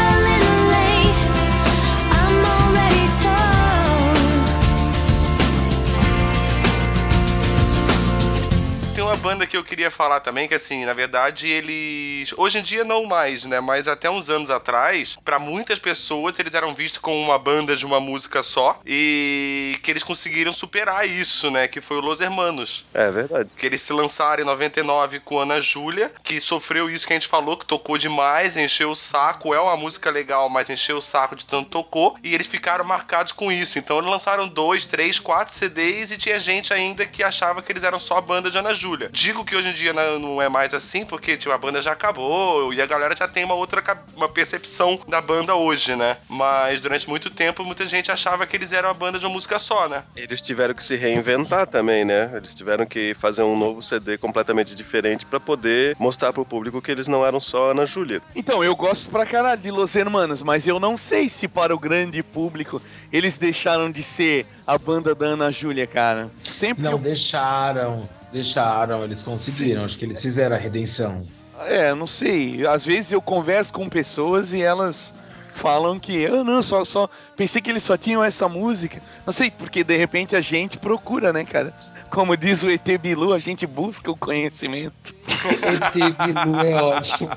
banda que eu queria falar também, que assim, na verdade, eles. Hoje em dia não mais, né? Mas até uns anos atrás, pra muitas pessoas, eles eram vistos como uma banda de uma música só. E que eles conseguiram superar isso, né? Que foi o Los Hermanos. É verdade. Que eles se lançaram em 99 com Ana Júlia, que sofreu isso que a gente falou, que tocou demais, encheu o saco. É uma música legal, mas encheu o saco de tanto tocou. E eles ficaram marcados com isso. Então eles lançaram dois, três, quatro CDs e tinha gente ainda que achava que eles eram só a banda de Ana Júlia. Digo que hoje em dia não é mais assim, porque tipo, a banda já acabou e a galera já tem uma outra uma percepção da banda hoje, né? Mas durante muito tempo, muita gente achava que eles eram a banda de uma música só, né? Eles tiveram que se reinventar também, né? Eles tiveram que fazer um novo CD completamente diferente pra poder mostrar pro público que eles não eram só Ana Júlia. Então, eu gosto pra caralho de Los Hermanos, mas eu não sei se para o grande público eles deixaram de ser a banda da Ana Júlia, cara. Sempre Não, eu- deixaram. Deixaram, eles conseguiram. Acho que eles fizeram a redenção. É, não sei. Às vezes eu converso com pessoas e elas falam que, ah, não, só, só. Pensei que eles só tinham essa música. Não sei, porque de repente a gente procura, né, cara? Como diz o ET Bilu, a gente busca o conhecimento. ET Bilu é ótimo.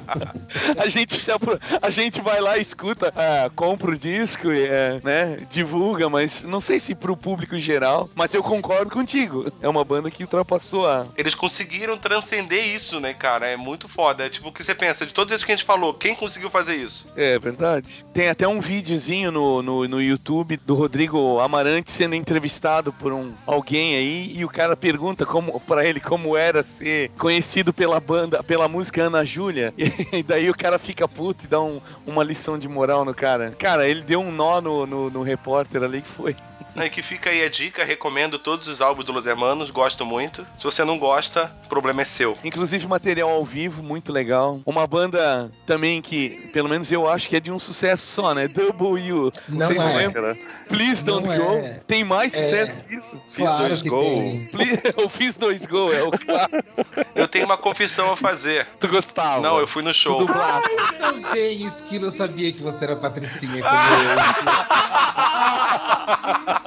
A gente, a gente vai lá, escuta, ah, compra o disco, e, é, né? Divulga, mas não sei se pro público em geral. Mas eu concordo contigo. É uma banda que ultrapassou a. Eles conseguiram transcender isso, né, cara? É muito foda. É tipo o que você pensa, de todos esses que a gente falou, quem conseguiu fazer isso? É verdade. Tem até um videozinho no, no, no YouTube do Rodrigo Amarante sendo entrevistado por um alguém aí e o cara pergunta como para ele como era ser conhecido pela banda, pela música Ana Júlia. E daí o cara fica puto e dá um- uma lição de moral no cara. Cara, ele deu um nó no, no, no repórter ali que foi. Né, que fica aí a dica, recomendo todos os álbuns do Los Hermanos, gosto muito. Se você não gosta, o problema é seu. Inclusive material ao vivo, muito legal. Uma banda também que, pelo menos eu acho que é de um sucesso só, né? W. Não Vocês é. lembram? Please Don't Não Go. é. Tem mais É. sucesso que isso. Fiz Claro dois. Please- Eu fiz dois gols, é o clássico. Eu tenho uma confissão a fazer. Tu gostava? Não, eu fui no show. Dublado. Também, Esquilo, eu sabia que você era patricinha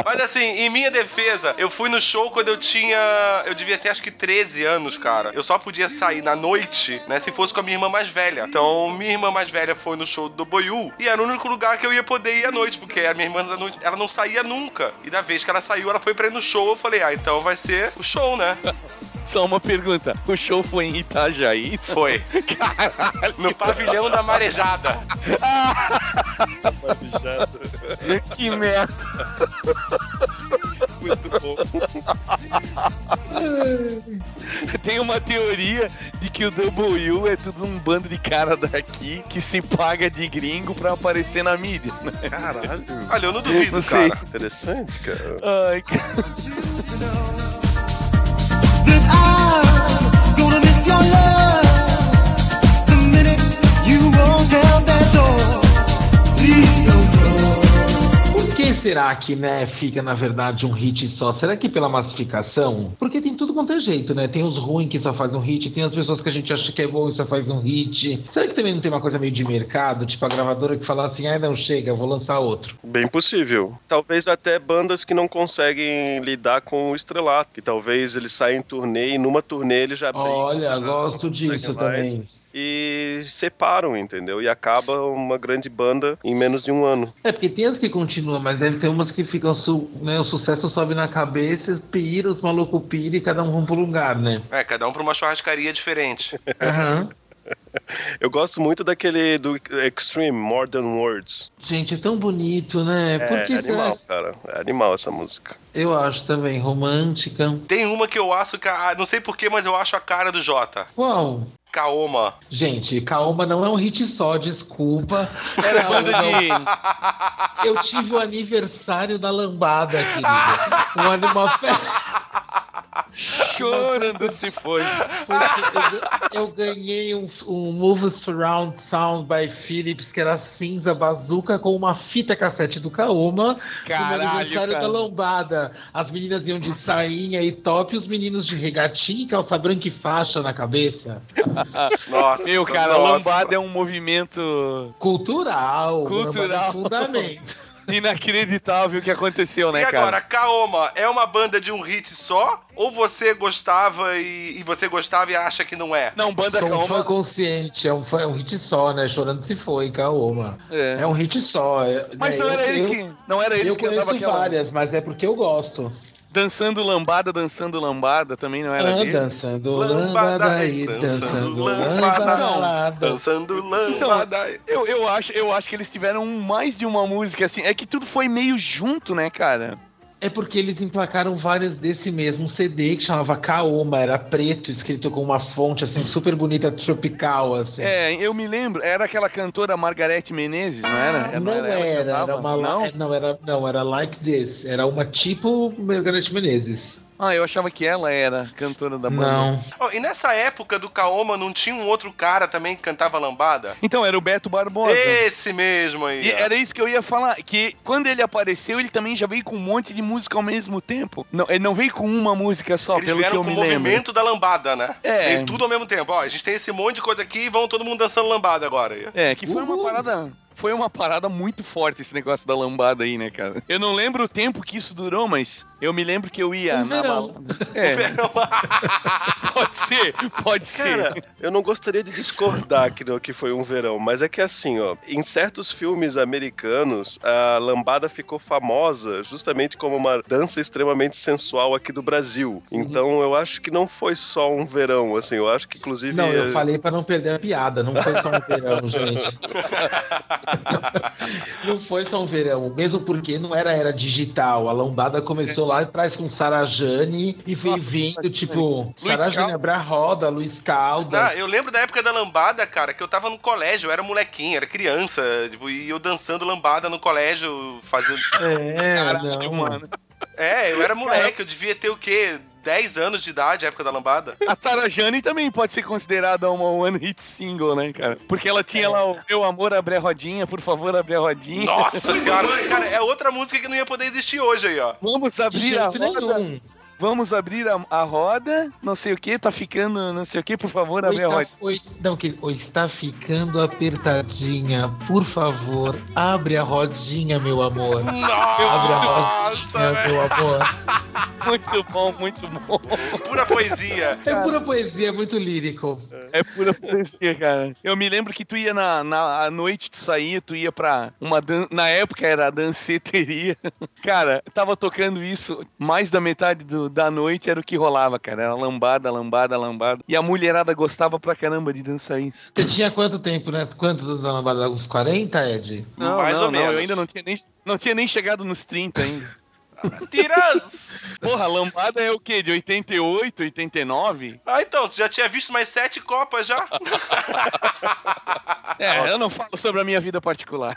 Mas assim, em minha defesa, eu fui no show quando eu tinha. Eu devia ter acho que 13 anos, cara. Eu só podia sair na noite, né? Se fosse com a minha irmã mais velha. Então, minha irmã mais velha foi no show do Boiú. E era o único lugar que eu ia poder ir à noite, porque a minha irmã não- ela não saía nunca. E da vez que ela saiu, ela foi pra ir no show. Eu falei, ah, então vai ser o show, né? Só uma pergunta. O show foi em Itajaí? Foi. Caralho. No pavilhão da marejada. Que merda. Muito bom. Tem uma teoria de que o W é tudo um bando de cara daqui que se paga de gringo pra aparecer na mídia. né? Caralho. Olha, eu não duvido, Não cara. Interessante, cara. Ai, cara. Gonna miss your love que será que, né, fica na verdade um hit só? Será que pela massificação? Porque tem tudo quanto é jeito, né? Tem os ruins que só faz um hit, tem as pessoas que a gente acha que é bom e só faz um hit. Será que também não tem uma coisa meio de mercado? Tipo a gravadora que fala assim, ai não, chega, vou lançar outro. Bem possível. Talvez até bandas que não conseguem lidar com o estrelato. Que talvez eles saem em turnê e numa turnê eles já Olha, já gosto disso mais. E separam, entendeu? E acaba uma grande banda em menos de um ano. É, porque tem as que continuam, mas deve ter umas que ficam, su- né, o sucesso sobe na cabeça, pira, os malucos pira e cada um vão pro lugar, né? É, cada um pra uma churrascaria diferente. Aham. Eu gosto muito daquele do Extreme, More Than Words. Gente, é tão bonito, né? Por É, animal, cara. É animal essa música. Eu acho também, romântica. Tem uma que eu acho que. Não sei porquê, mas eu acho a cara do Jota. Qual? Kaoma. Gente, Kaoma não é um hit só, desculpa. Era Kaoma- banda de. Eu tive o aniversário da lambada, querida. Um ano, uma festa. Chorando se foi. Eu, eu ganhei um, um Move Surround Sound by Philips, que era cinza bazuca, com uma fita cassete do Kaoma. Caralho, no aniversário cara. da lambada. As meninas iam de sainha e top, e os meninos de regatinha e calça branca e faixa na cabeça. Nossa. Meu, cara, nossa. lambada é um movimento. Cultural. Cultural. lambada é fundamento. Inacreditável o que aconteceu, né, e cara? agora, Kaoma é uma banda de um hit só? Ou você gostava e, e você gostava e acha que não é? Não, banda Sou um fã Kaoma. consciente, é um, fã- é um hit só, né? Chorando se foi, Kaoma. É. É um hit só. é- Mas né, não eu- era eles eu- que. Não era eles Eu que aquela. várias, mas é porque eu gosto. Dançando lambada, dançando lambada, também não era Ah, dele. dançando Lambada lambada aí, e dançando dançando lambada. lambada. Dançando Então, lambada. eu, eu, acho, eu acho que eles tiveram mais de uma música, assim. É que tudo foi meio junto, né, cara? É porque eles emplacaram várias desse mesmo CD que chamava Kaoma, era preto, escrito com uma fonte assim super bonita, tropical, assim. É, eu me lembro, era aquela cantora Margarete Menezes, não era? Não era, cantava? era uma Não? não? não era não era like this, era uma tipo Margareth Menezes. Ah, eu achava que ela era cantora da banda. Não. Ó, e nessa época do Kaoma não tinha um outro cara também que cantava lambada? Então, era o Beto Barbosa. Esse mesmo aí. E ó. era isso que eu ia falar, que quando ele apareceu, ele também já veio com um monte de música ao mesmo tempo. Não, ele não veio com uma música só, Eles pelo que vieram eu com me o lembro. movimento da lambada, né? É. Veio tudo ao mesmo tempo. Ó, a gente tem esse monte de coisa aqui e vão todo mundo dançando lambada agora. aí. É, que foi uma parada. Foi uma parada muito forte esse negócio da lambada aí, né, cara? Eu não lembro o tempo que isso durou, mas eu me lembro que eu ia Um na verão. balada. É. pode ser, pode ser. Cara, eu não gostaria de discordar que, que foi um verão, mas é que assim, ó, em certos filmes americanos, a lambada ficou famosa justamente como uma dança extremamente sensual aqui do Brasil. Uhum. Então eu acho que não foi só um verão, assim, eu acho que inclusive. Não, eu falei pra não perder a piada, não foi só um verão, gente. não foi só um verão, mesmo porque não era era digital. A lombada começou lá atrás com Sarajane e veio Nossa, vindo, tipo, Sarajane Caldas. Abra Roda, Luiz Caldas. Ah, eu lembro da época da lambada, cara, que eu tava no colégio, eu era molequinho, era criança, tipo, e eu dançando lambada no colégio, fazendo. É, Caralho, mano. É, eu era moleque, eu devia ter o quê? 10 anos de idade, época da lambada. A Sarah Jane também pode ser considerada uma one hit single, né, cara? Porque ela tinha lá o Meu Amor Abre a Rodinha, por favor, abre a rodinha. Nossa senhora, cara, é outra música que não ia poder existir hoje aí, ó. Vamos abrir a roda. nenhum. Vamos abrir a, a roda. Não sei o que, tá ficando não sei o que, por favor, abre a Oi, roda. tá, oi, não, que, oi, está ficando apertadinha. Por favor, abre a rodinha, meu amor. Abre a rodinha, Nossa, meu amor. Muito bom, muito bom. Pura poesia. É pura poesia, é muito lírico. É pura poesia, cara. Eu me lembro que tu ia na, na à noite, tu saía, tu ia pra uma dan... Na época era a danceteria. Cara, tava tocando isso, mais da metade do- da noite era o que rolava, cara. Era lambada, lambada, lambada. E a mulherada gostava pra caramba de dançar isso. Você tinha quanto tempo, né? Quantos anos na lambada? Uns 40, Ed? Não, Mais não, ou não, menos. eu ainda não tinha nem, não tinha nem chegado nos 30 ainda. Tiras! Porra, lambada é o quê? De 88, 89? Ah, então, você já tinha visto mais sete copas já? É, eu não falo sobre a minha vida particular.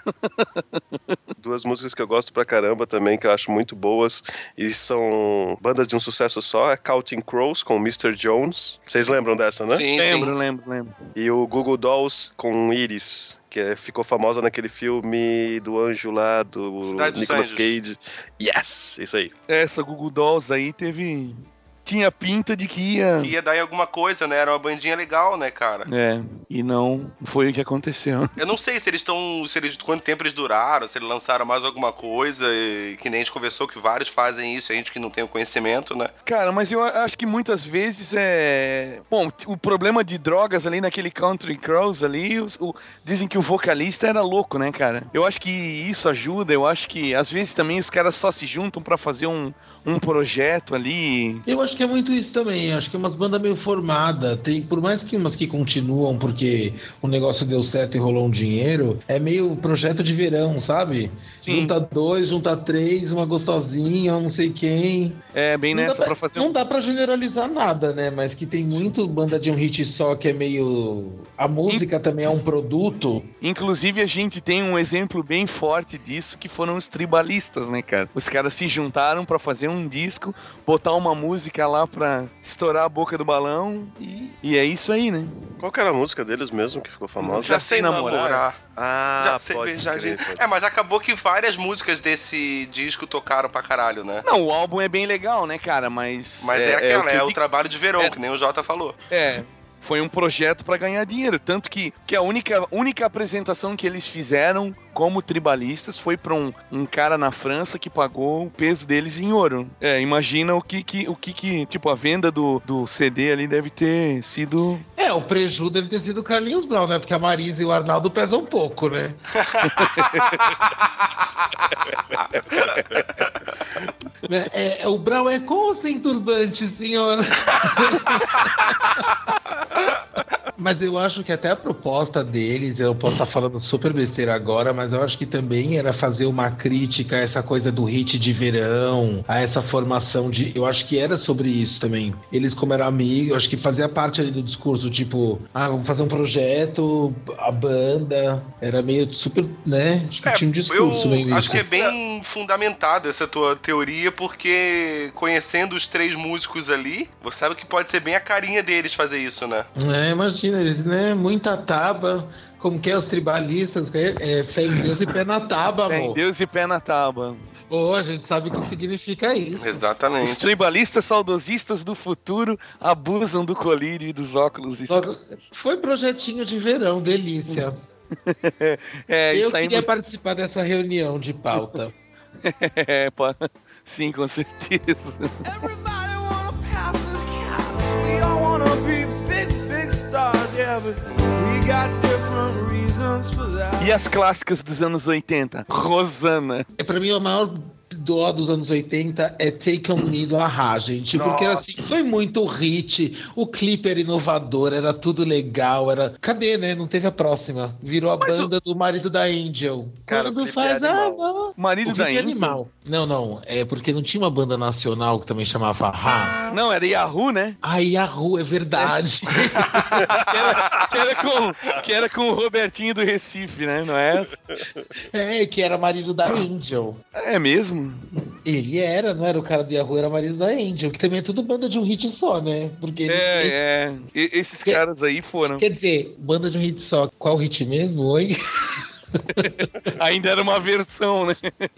Duas músicas que eu gosto pra caramba também, que eu acho muito boas, e são bandas de um sucesso só, é Counting Crows com Mr. Jones. Vocês lembram dessa, né? Sim, lembro, sim. lembro, lembro. E o Google Dolls com Iris, que é- ficou famosa naquele filme do anjo lá, do Cidade Nicolas. Cage. Yes, isso aí. Essa Google Dolls aí teve. Tinha pinta de que ia. Que ia dar em alguma coisa, né? Era uma bandinha legal, né, cara? É, e não foi o que aconteceu. Eu não sei se eles estão. Se eles, quanto tempo eles duraram, se eles lançaram mais alguma coisa, e que nem a gente conversou que vários fazem isso, a gente que não tem o conhecimento, né? Cara, mas eu acho que muitas vezes é. Bom, o problema de drogas ali naquele Country Crows ali, os- o- dizem que o vocalista era louco, né, cara? Eu acho que isso ajuda, eu acho que às vezes também os caras só se juntam pra fazer um, um projeto ali. Eu acho que é muito isso também. Acho que é umas bandas meio formadas. Tem, por mais que umas que continuam porque o negócio deu certo e rolou um dinheiro, é meio projeto de verão, sabe? Sim. Junta dois, junta três, uma gostosinha, não sei quem. É, bem Não nessa pra- pra fazer Não um. dá pra generalizar nada, né? Mas que tem muito banda de um hit só que é meio. A música também é um produto. Inclusive, a gente tem um exemplo bem forte disso, que foram os tribalistas, né, cara? Os caras se juntaram pra fazer um disco, botar uma música lá pra estourar a boca do balão e, e é isso aí, né? Qual que era a música deles mesmo que ficou famosa? Já sei namorar. Ah, Já sei pode beijar crer, gente. pode É, mas acabou que várias músicas desse disco tocaram pra caralho, né? Não, o álbum é bem legal, né, cara? Mas. Mas é, aquela, o que é, o trabalho de verão, É. que nem o Jota falou. É. foi um projeto pra ganhar dinheiro. Tanto que, que a única, única apresentação que eles fizeram como tribalistas foi pra um, um cara na França que pagou o peso deles em ouro. É, imagina o que que, o que, que tipo, a venda do, do CD ali deve ter sido. É, o preju deve ter sido o Carlinhos Brown, né? Porque a Marisa e o Arnaldo pesam um pouco, né? Né, é, o Brown é com ou sem turbante, senhor? Mas eu acho que até a proposta deles, eu posso estar falando super besteira agora, mas eu acho que também era fazer uma crítica a essa coisa do hit de verão, a essa formação de. Eu acho que era sobre isso também. Eles, como eram amigos, eu acho que fazia parte ali do discurso, tipo, ah, vamos fazer um projeto, a banda. Era meio super, né? Tipo, tinha um discurso meio acho que é bem fundamentada essa tua teoria, porque conhecendo os três músicos ali, você sabe que pode ser bem a carinha deles fazer isso, né? É, imagina, eles, né? Muita taba. Como que é os tribalistas? É, é fé em Deus e pé na taba, Fé em. Deus e pé na tábua. Ô, a gente sabe o que significa isso. Os Exatamente. tribalistas saudosistas do futuro abusam do colírio e dos óculos escuros. Foi projetinho de verão, delícia. É, Eu queria participar dessa reunião de pauta. É. Sim, com certeza. Everybody wanna pass as caps. We got different reasons. E as clássicas dos anos 80? Rosana. É pra mim o maior dó dos anos 80 é Take On Me do Ahá, gente. Porque Nossa. assim, foi muito hit, o clipe era inovador, era tudo legal, era... Cadê, né? Não teve a próxima. Virou a Mas banda do marido da Angel. Cara, o Quando clipe é faz animal. amor. Marido O da é Angel? animal. Não, não. É porque não tinha uma banda nacional que também chamava Ahá. Não, era Yahoo, né? Aí a rua, é verdade. Que era, que era com, que era com o Robertinho do Recife, né? Não é? é, que era marido da Angel. É mesmo? Ele era, não era o cara do Yahoo, era marido da Angel, que também é tudo banda de um hit só, né? Porque eles- É, é. E- esses caras aí foram. Quer dizer, banda de um hit só. Qual hit mesmo? Oi? Ainda era uma versão, né?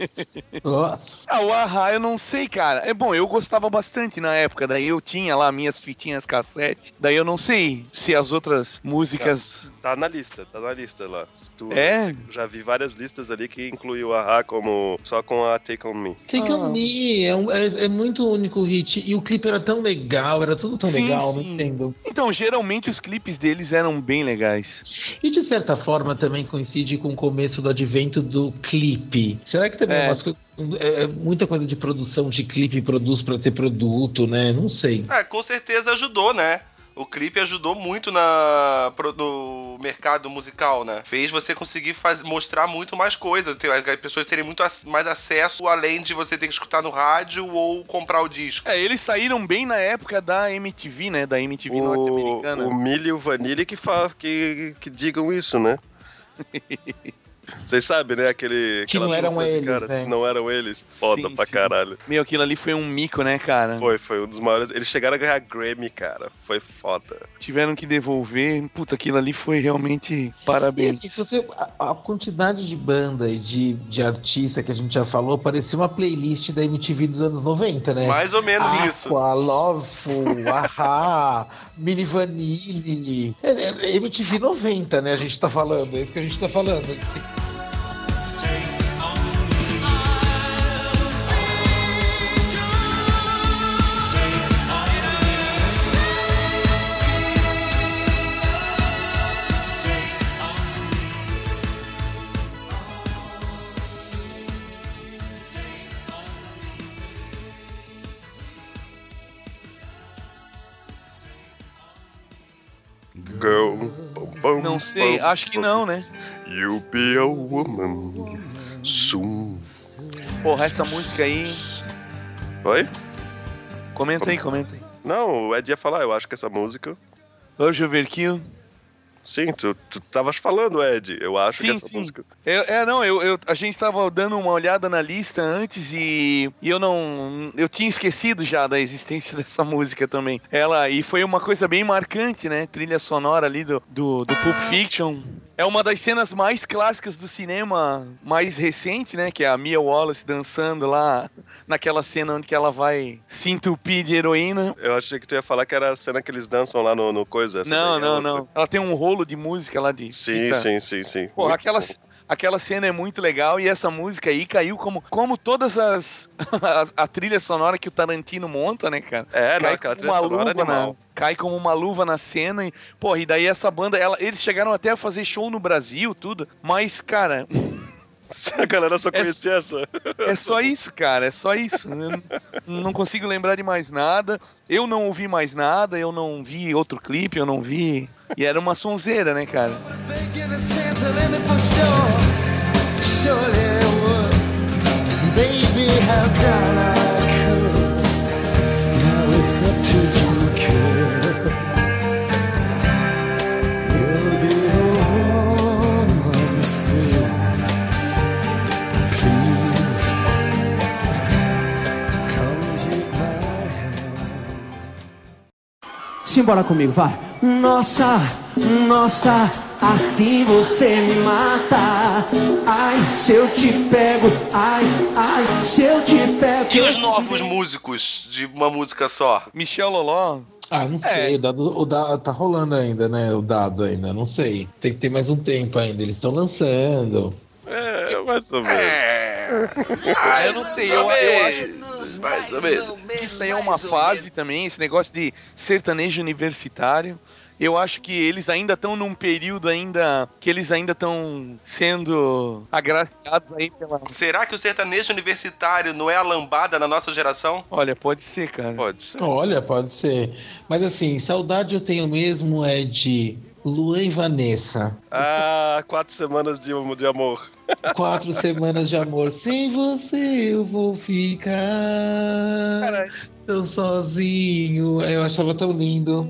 Ó, Ah, o Ahá, eu não sei, cara. É bom, eu gostava bastante na época. Daí eu tinha lá minhas fitinhas cassete. Daí eu não sei se as outras músicas. Tá na lista, tá na lista lá. Tu- É? Já vi várias listas ali que inclui o Ahá como só com a Take On Me. Take On Me é, um- é- é muito único hit. E o clipe era tão legal, era tudo tão Sim, legal, não sim. entendo. Então, geralmente os clipes deles eram bem legais. E de certa forma também coincide com o começo do advento do clipe. Será que também É. é. umas coi- é é muita coisa de produção de clipe produz pra ter produto, né? Não sei. É, com certeza ajudou, né? O clipe ajudou muito na, pro- no mercado musical, né? Fez você conseguir faz, mostrar muito mais coisas, ter- as pessoas terem muito ac- mais acesso, além de você ter que escutar no rádio ou comprar o disco. É, eles saíram bem na época da MTV, né? Da MTV norte-americana. o Milho e o Vanille que, fa que, que digam isso, né? Vocês sabem, né? Aquele, Que não eram eles, cara, né? se não eram eles. Foda Sim, pra sim. caralho. Meu, aquilo ali foi um mico, né, cara? Foi, foi um dos maiores. Eles chegaram a ganhar Grammy, cara. Foi foda. Tiveram que devolver. Puta, aquilo ali foi realmente E, parabéns. e se você, a, a quantidade de banda e de, de artista que a gente já falou parecia uma playlist da MTV dos anos 90, né? Mais ou menos Aqua, isso. Loveful, Ahá, Mini Vanille. É, é MTV 90, né? A gente tá falando, é isso que a gente tá falando. Não sei, acho que não, né? You'll be a woman soon. Porra, essa música aí. Oi? Comenta aí, comenta aí. Não, o Ed ia falar, eu acho que essa música. Hoje Overkill. Sim, tu, tu tavas falando, Ed. Eu acho que Sim, essa sim. música. Eu- é, não, eu, eu- a gente tava dando uma olhada na lista antes e, e eu não. Eu tinha esquecido já da existência dessa música também. Ela, e foi uma coisa bem marcante, né? Trilha sonora ali do, do, do Pulp Fiction. É uma das cenas mais clássicas do cinema mais recente, né? Que é a Mia Wallace dançando lá naquela cena onde que ela vai se entupir de heroína. Eu achei que tu ia falar que era a cena que eles dançam lá no, no coisa. Não, daí não, outra. não. Ela tem um rolo de música lá de. Sim, fita. sim, sim, sim. Pô, aquela, aquela cena é muito legal e essa música aí caiu como, como todas as, as- a trilha sonora que o Tarantino monta, né, cara? É, cai como trilha uma sonora luva na, animal. cai como uma luva na cena e, porra, e daí essa banda, ela, eles chegaram até a fazer show no Brasil, tudo, mas, cara, A galera só conhecia essa. é só isso, cara, é só isso. Eu não consigo lembrar de mais nada. Eu não ouvi mais nada, eu não vi outro clipe, eu não vi. E era uma sonzeira, né, cara? Simbora comigo, vai. Nossa, nossa, assim você me mata. Ai, se eu te pego, ai, ai, se eu te pego. E os novos músicos de uma música só? Michel Loló, Ah, não sei, o, dado, o dado tá rolando ainda, né? O dado ainda, não sei. Tem que ter mais um tempo ainda, eles estão lançando. É, mais ou menos. É. Ah, eu não sei, eu, eu acho Mais ou menos. que isso aí é uma fase também, esse negócio de sertanejo universitário. Eu acho que eles ainda estão num período ainda que eles ainda estão sendo agraciados aí pela. Será que o sertanejo universitário não é a lambada na nossa geração? Olha, pode ser, cara. Pode ser. Olha, pode ser. Mas assim, saudade eu tenho mesmo é de Luan e Vanessa. Ah, quatro semanas de, de amor. Quatro semanas de amor. Sem você eu vou ficar Caralho. tão sozinho. Eu achava tão lindo.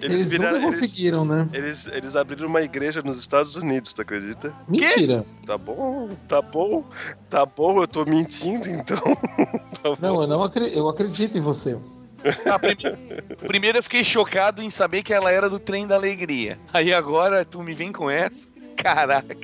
Eles Eles, viraram. nunca Eles, conseguiram, né? eles, eles abriram uma igreja nos Estados Unidos, tu acredita? Mentira. Tá bom, tá bom, tá bom, eu tô mentindo então. Tá. Não, eu não acredito, eu acredito em você. Ah, prime- Primeiro eu fiquei chocado em saber que ela era do trem da alegria. Aí agora tu me vem com essa? Caraca.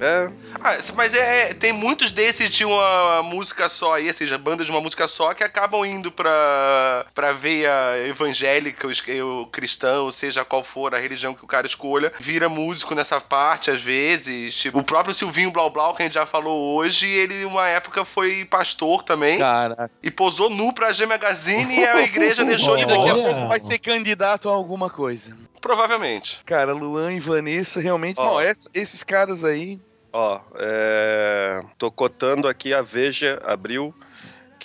É, Ah, mas é, é- tem muitos desses de uma música só aí, ou seja, bandas de uma música só que acabam indo pra, pra veia evangélica, ou es- ou cristã, ou seja qual for a religião que o cara escolha, vira músico nessa parte às vezes. Tipo, o próprio Silvinho Blau Blau, que a gente já falou hoje, ele uma época foi pastor também Caraca. e posou nu pra G Magazine e a igreja deixou de E daqui a pouco vai ser candidato a alguma coisa. Provavelmente. Cara, Luan e Vanessa, realmente. Bom, essa- esses caras aí. Ó, é, tô cotando aqui a Veja Abril,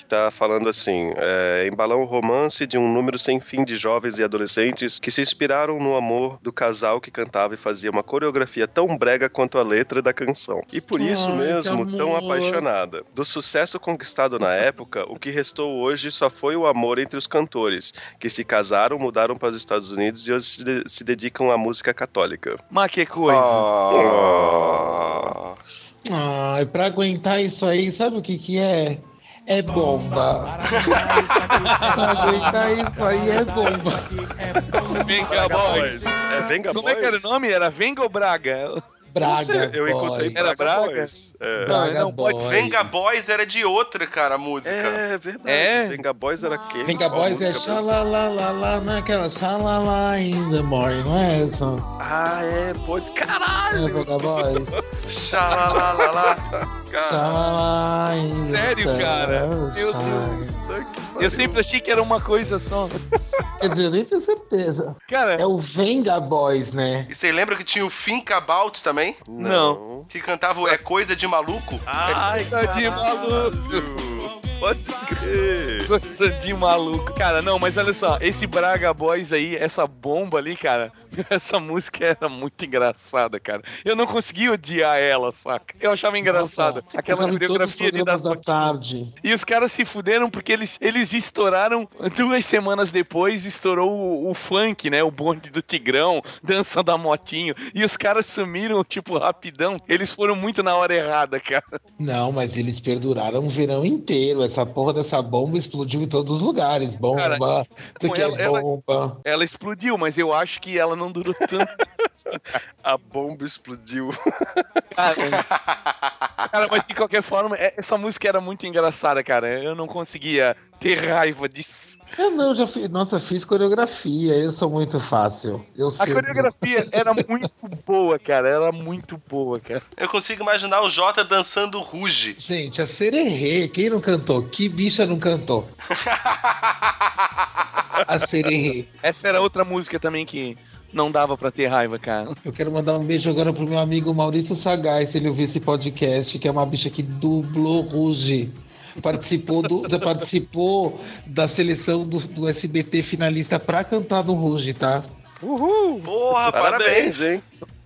que tá falando assim: é, embalão o romance de um número sem fim de jovens e adolescentes que se inspiraram no amor do casal que cantava e fazia uma coreografia tão brega quanto a letra da canção. E por isso Ai, mesmo, tão apaixonada. Do sucesso conquistado na época, o que restou hoje só foi o amor entre os cantores, que se casaram, mudaram para os Estados Unidos e hoje se, de- se dedicam à música católica. Mas que coisa. Ah. Ah, e pra aguentar isso aí, sabe o que que é? É bomba. pra aguentar isso aí é bomba. Venga Boys. É Venga Como é que era o Boys? nome? Era Venga ou Braga? Braga. Não sei, eu encontrei boy. Era Braga? Boys. É. Braga Não, pode boy. Venga Boys era de outra, cara, a música. É verdade. É? Venga Boys era quem? Venga Boys é xalalalala naquela xalala in the morning, não é essa? Ah, é, pode. É Caralho! Venga Boys? Xalalalala. Cara, Xalala in the Sério, cara? Meu sunshine. puta que Eu sempre achei que era uma coisa só. Quer dizer, eu nem tenho certeza. Cara, É o Venga Boys, né? E você lembra que tinha o Think About também? Não. Que cantava o É Coisa de Maluco? Ai, coisa de maluco. Pode crer. Coisa de maluco. Cara, não, mas olha só, esse Braga Boys aí, essa bomba ali, cara, Essa música era muito engraçada, cara. Eu não conseguia odiar ela, saca? Eu achava engraçada. Aquela coreografia de programas da tarde. E os caras se fuderam porque eles, eles estouraram duas semanas depois, estourou o, o funk, né? O bonde do Tigrão, dança da motinho. E os caras sumiram, tipo, rapidão. Eles foram muito na hora errada, cara. Não, mas eles perduraram o verão inteiro. Essa porra dessa bomba explodiu em todos os lugares. Bomba, Cara, isso aqui ela- é ela- bomba. Ela explodiu, mas eu acho que ela não durou tanto. A bomba explodiu. Cara, mas de qualquer forma, é- essa música era muito engraçada, cara. Eu não conseguia ter raiva disso. Eu não, já fiz. Nossa, fiz coreografia. Eu sou muito fácil. Eu A coreografia era muito boa, cara. Era muito boa, cara. Eu consigo imaginar o Jota dançando ruge. Gente, a Sererê, quem não cantou? Que bicha não cantou? a Sererê. Essa era outra música também que não dava pra ter raiva, cara. Eu quero mandar um beijo agora pro meu amigo Maurício Sagaz, se ele ouvir esse podcast, que é uma bicha que dublou Ruge. Participou, do, participou da seleção do, do SBT finalista pra cantar no Ruge, tá? Uhul! Porra, parabéns. Parabéns, hein?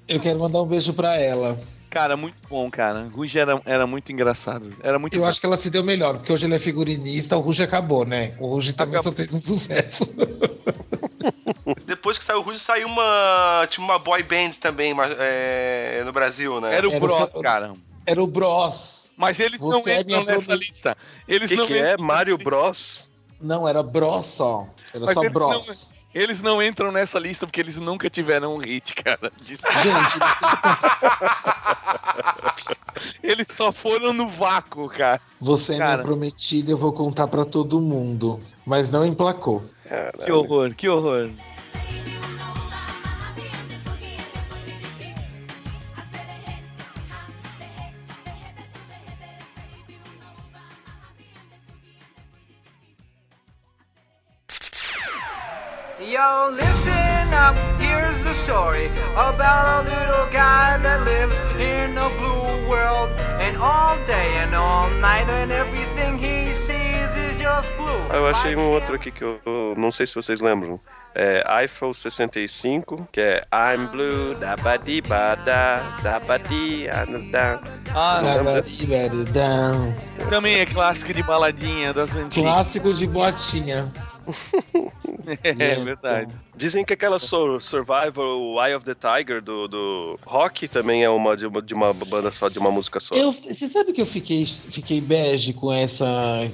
Eu quero mandar um beijo pra ela. Cara, muito bom, cara. Ruge era, era muito engraçado. Era muito Eu bom. acho que ela se deu melhor, porque hoje ele é figurinista, o Ruge acabou, né? O Ruge também só teve um sucesso. Depois que saiu o Ruge, saiu uma. Tinha uma boy band também é, no Brasil, né? Era o Era Bros, o- cara. Era o Bros. Mas eles Você não é entram nessa produ- lista. Eles que, não que entram é? Mario. Bros? Não, era Bros só. Era Mas só eles Bros. não, eles não entram nessa lista porque eles nunca tiveram um hit, cara. Desculpa. Gente, Eles só foram no vácuo, cara. você é Cara. minha prometida, eu vou contar pra todo mundo. Mas não emplacou. Que horror, que horror. Yo, listen up, here's the story about a little guy that lives in a blue world. And all day and all night, and everything he sees is just blue. Eu achei um outro aqui que eu, eu não sei se vocês lembram. É Eiffel 65, que é I'm blue, da ba di ba da, da ba di da. Ah? Down. também é clássico de baladinha das antigas. Clássico de boatinha. É verdade. Dizem que aquela sur Survivor, o Eye of the Tiger do, do Rock também é uma de, uma de uma banda só, de uma música só. Eu, você sabe que eu fiquei, fiquei bege com essa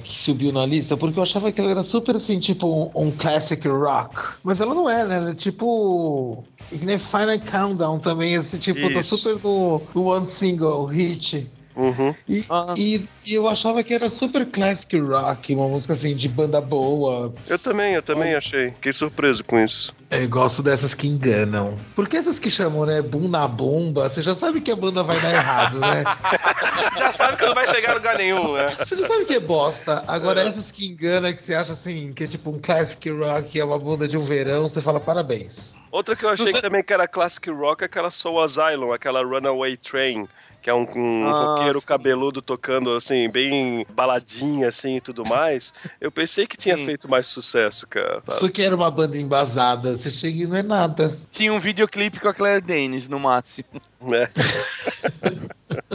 que subiu na lista? Porque eu achava que ela era super assim, tipo um, um classic rock. Mas ela não é, né? Ela é tipo. Final Countdown também, esse tipo, tá super no, no one single hit. Uhum. E, Ah. e, e eu achava que era super classic rock, uma música assim de banda boa. Eu também, eu também achei. Fiquei surpreso com isso. Eu gosto dessas que enganam. Porque essas que chamam, né, boom na bomba, você já sabe que a banda vai dar errado, né? Já sabe que não vai chegar a lugar nenhum, né? Você já sabe que é bosta. Agora, essas que enganam, que você acha assim, que é tipo um classic rock, é uma banda de um verão, você fala parabéns. Outra que eu achei Você- que também que era classic rock é aquela Soul Asylum, aquela Runaway Train, que é um, um Ah, roqueiro sim. cabeludo tocando assim, bem baladinha assim e tudo mais. Eu pensei que tinha Sim. feito mais sucesso, cara. sabe? Só que era uma banda embasada, você chega e não é nada. Tinha um videoclipe com a Claire Danes, no máximo. Né?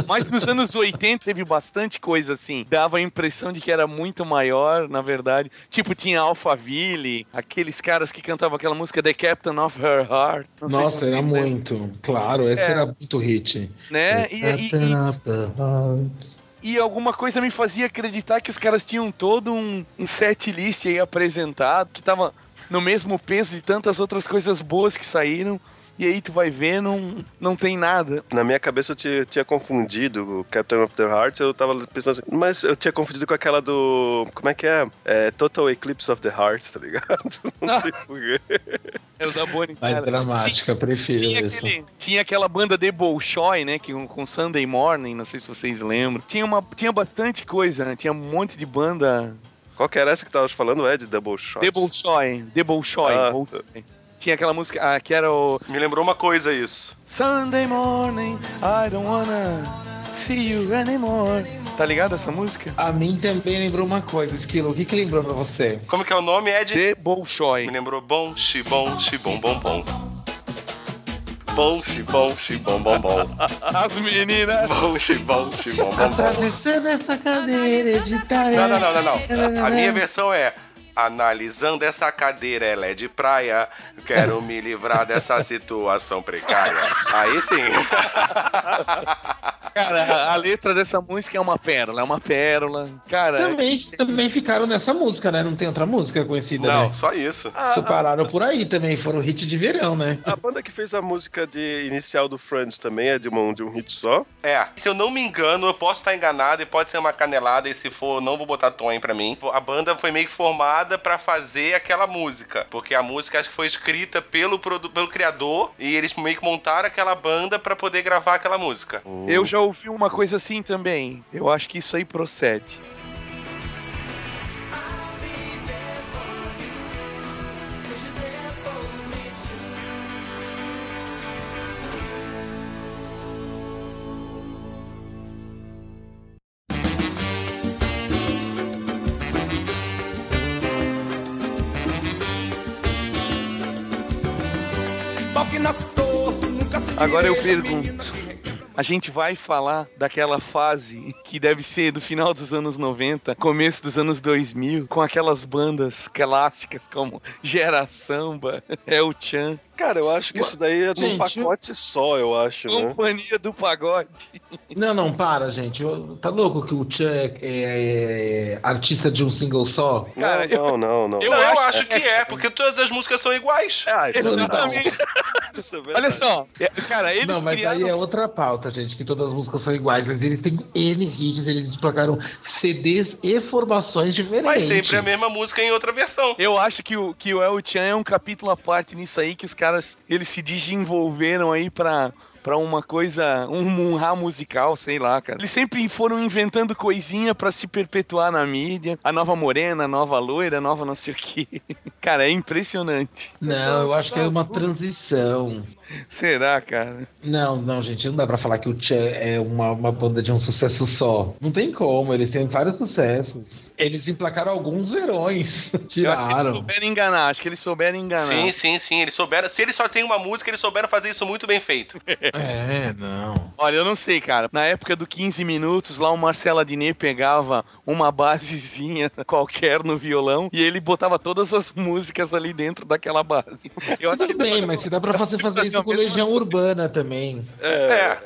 Mas nos anos 80 teve bastante coisa assim. Dava a impressão de que era muito maior, na verdade. Tipo, tinha Alphaville, aqueles caras que cantavam aquela música The Captain of Her Heart. Não Nossa, era lembram, muito. Claro, esse É. era muito hit. Né? E, e- e- e alguma coisa me fazia acreditar que os caras tinham todo um, um set list aí apresentado, que tava no mesmo peso de tantas outras coisas boas que saíram. E aí tu vai ver, não, não tem nada. Na minha cabeça eu tinha, tinha confundido o Captain of the Heart, eu tava pensando assim, mas eu tinha confundido com aquela do. Como é que é? É Total Eclipse of the Heart, tá ligado? Não sei porquê. Era da Bonnie Mais Tyler. dramática, prefiro Tinha, isso. aquele- tinha aquela banda The Bolshoi, né? Que, com Sunday Morning, não sei se vocês lembram. Tinha, uma, tinha bastante coisa, né? Tinha um monte de banda. Qual que era essa que tava falando? É de Double Shot. The Bolshoi. The Bolshoi. Ah, Bolshoi. Tinha aquela música ah, que era o Me lembrou uma coisa isso. Sunday Morning, I don't wanna see you anymore. Tá ligado essa música? A mim também lembrou uma coisa, Esquilo. O que que lembrou pra você? Como que é o nome, Ed? The Bolshoi. Me lembrou bom, xibom, xibom, bom, bom. bom, xibom, xibom, bom, bom. As meninas. Bom, xibom, xibom, bom, bom. Atravessando essa cadeira. Não, não, não, não, não. A minha versão é. Analisando essa cadeira, ela é de praia. Quero me livrar dessa situação precária. Aí sim. Cara, a, letra dessa música é uma pérola, é uma pérola. Cara, Também, também ficaram nessa música, né? Não tem outra música conhecida, Não, né? só isso. Só pararam por aí também, foram hit de verão, né? A banda que fez a música de inicial do Friends também é de, uma, de um hit só. É, se eu não me engano, eu posso estar enganado e pode ser uma canelada, e se for, não vou botar tom aí pra mim. A banda foi meio que formada pra fazer aquela música, porque a música acho que foi escrita pelo, pelo criador e eles meio que montaram aquela banda pra poder gravar aquela música. eu já ouvi uma coisa assim também. Eu acho que isso aí procede. Agora eu pergunto. A gente vai falar daquela fase que deve ser do final dos anos 90, começo dos anos 2000, com aquelas bandas clássicas como Gera Samba, El Chan, Cara, eu acho que isso daí é num Gente, pacote só, eu acho, né? Companhia do Pagode. Não, não, para, gente. Eu- Tá louco que o Chan é, é- é artista de um single só? Cara, não, não, não. Eu, eu acho, que é, porque todas as músicas são iguais. Ah, isso Exatamente. isso é Olha só, é, cara, eles não, mas criaram... aí é outra pauta, gente, que todas as músicas são iguais, mas eles têm N hits, eles trocaram CDs e formações diferentes. Mas sempre a mesma música em outra versão. Eu acho que o, que o El Chan é um capítulo à parte nisso aí, que os caras, eles se desenvolveram aí pra, pra uma coisa, um munhá musical, sei lá, cara. Eles sempre foram inventando coisinha pra se perpetuar na mídia. A nova morena, a nova loira, a nova não sei o quê. Cara, é impressionante. Não, eu acho que é uma transição. Será, cara? Não, não, gente, não dá pra falar que o Chan é uma, uma banda de um sucesso só. Não tem como, eles têm vários sucessos. Eles emplacaram alguns verões. Eu acho que eles Tiraram. souberam enganar, acho que eles souberam enganar. Sim, sim, sim. Eles souberam. Se eles só têm uma música, eles souberam fazer isso muito bem feito. É, não. Olha, eu não sei, cara. Na época do 15 minutos, lá o Marcelo Adnet pegava uma basezinha qualquer no violão e ele botava todas as músicas ali dentro daquela base. Eu acho que Tudo bem, mas se dá pra fazer, fazer isso com Legião Urbana também. É, é,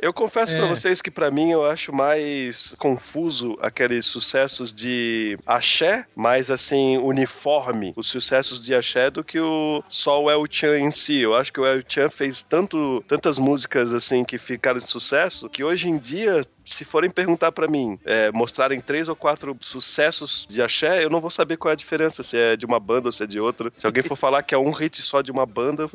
eu confesso pra É. vocês que pra mim eu acho mais confuso aqueles sucessos de axé, mais assim uniforme, os sucessos de axé do que o só o El Chan em si. Eu acho que o El Chan fez tanto tantas músicas assim que ficaram de sucesso que hoje em dia se forem perguntar pra mim, é, mostrarem três ou quatro sucessos de axé, eu não vou saber qual é a diferença, se é de uma banda ou se é de outra. Se alguém for falar que é um hit só de uma banda,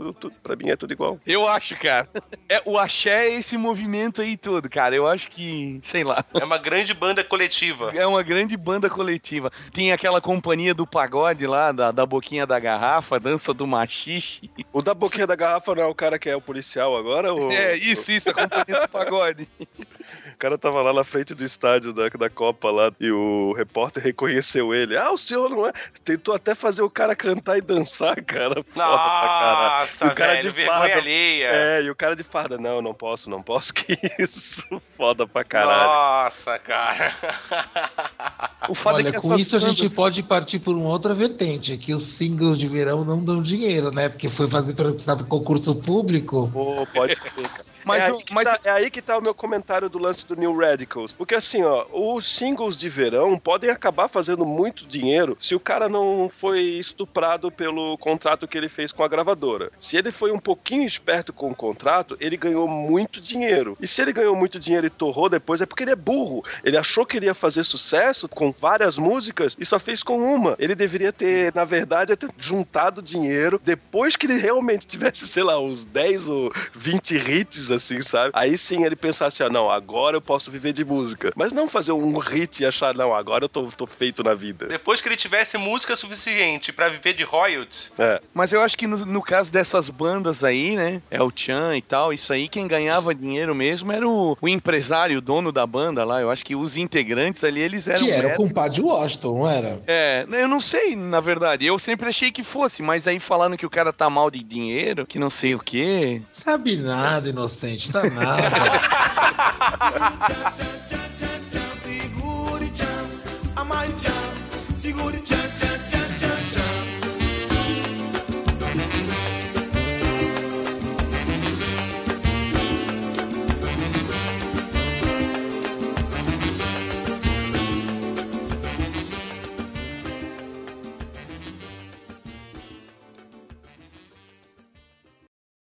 pra mim é tudo igual. Eu acho, cara. É, o axé é esse movimento aí todo, cara. Eu acho que, sei lá. É uma grande banda coletiva. É uma grande banda coletiva. Tem aquela companhia do pagode lá, da, da boquinha da garrafa, dança do machixe. O da boquinha da garrafa não é o cara que é o policial agora? Ou... É, isso, isso, a companhia do pagode. O cara tava lá na frente do estádio da, da Copa lá e o repórter reconheceu ele. Ah, o senhor não é. Tentou até fazer o cara cantar e dançar, cara. Foda pra caralho. Nossa, E o cara velho, de farda. alheia. É, e o cara de farda. Não, não posso, não posso. Que isso. Foda pra caralho. Nossa, cara. O fato Olha, é que com isso a gente bandas- pode partir por uma outra vertente, que os singles de verão não dão dinheiro, né? Porque foi fazer para concurso público. Pô, pode crer, cara. Mas é, o- aí que mas- tá, é aí que tá o meu comentário do lance do New Radicals. Porque assim, ó, os singles de verão podem acabar fazendo muito dinheiro se o cara não foi estuprado pelo contrato que ele fez com a gravadora. Se ele foi um pouquinho esperto com o contrato, ele ganhou muito dinheiro. E se ele ganhou muito dinheiro e torrou depois, é porque ele é burro. Ele achou que ele ia fazer sucesso com várias músicas e só fez com uma. Ele deveria ter, na verdade, ter juntado dinheiro depois que ele realmente tivesse, sei lá, uns 10 ou 20 hits, assim, sabe? Aí sim ele pensasse, ah, não, agora eu posso viver de música. Mas não fazer um hit e achar, não, agora eu tô, tô feito na vida. Depois que ele tivesse música suficiente pra viver de royalties, É. Mas eu acho que no, no caso dessas bandas aí, né? El Chan e tal, isso aí, quem ganhava dinheiro mesmo era o, o empresário, o dono da banda lá. Eu acho que os integrantes ali, eles eram Que era o com o Padre Washington, não era? É, eu não sei, na verdade. Eu sempre achei que fosse, mas aí falando que o cara tá mal de dinheiro, que não sei o quê. Sabe nada, inocente, tá nada. Segure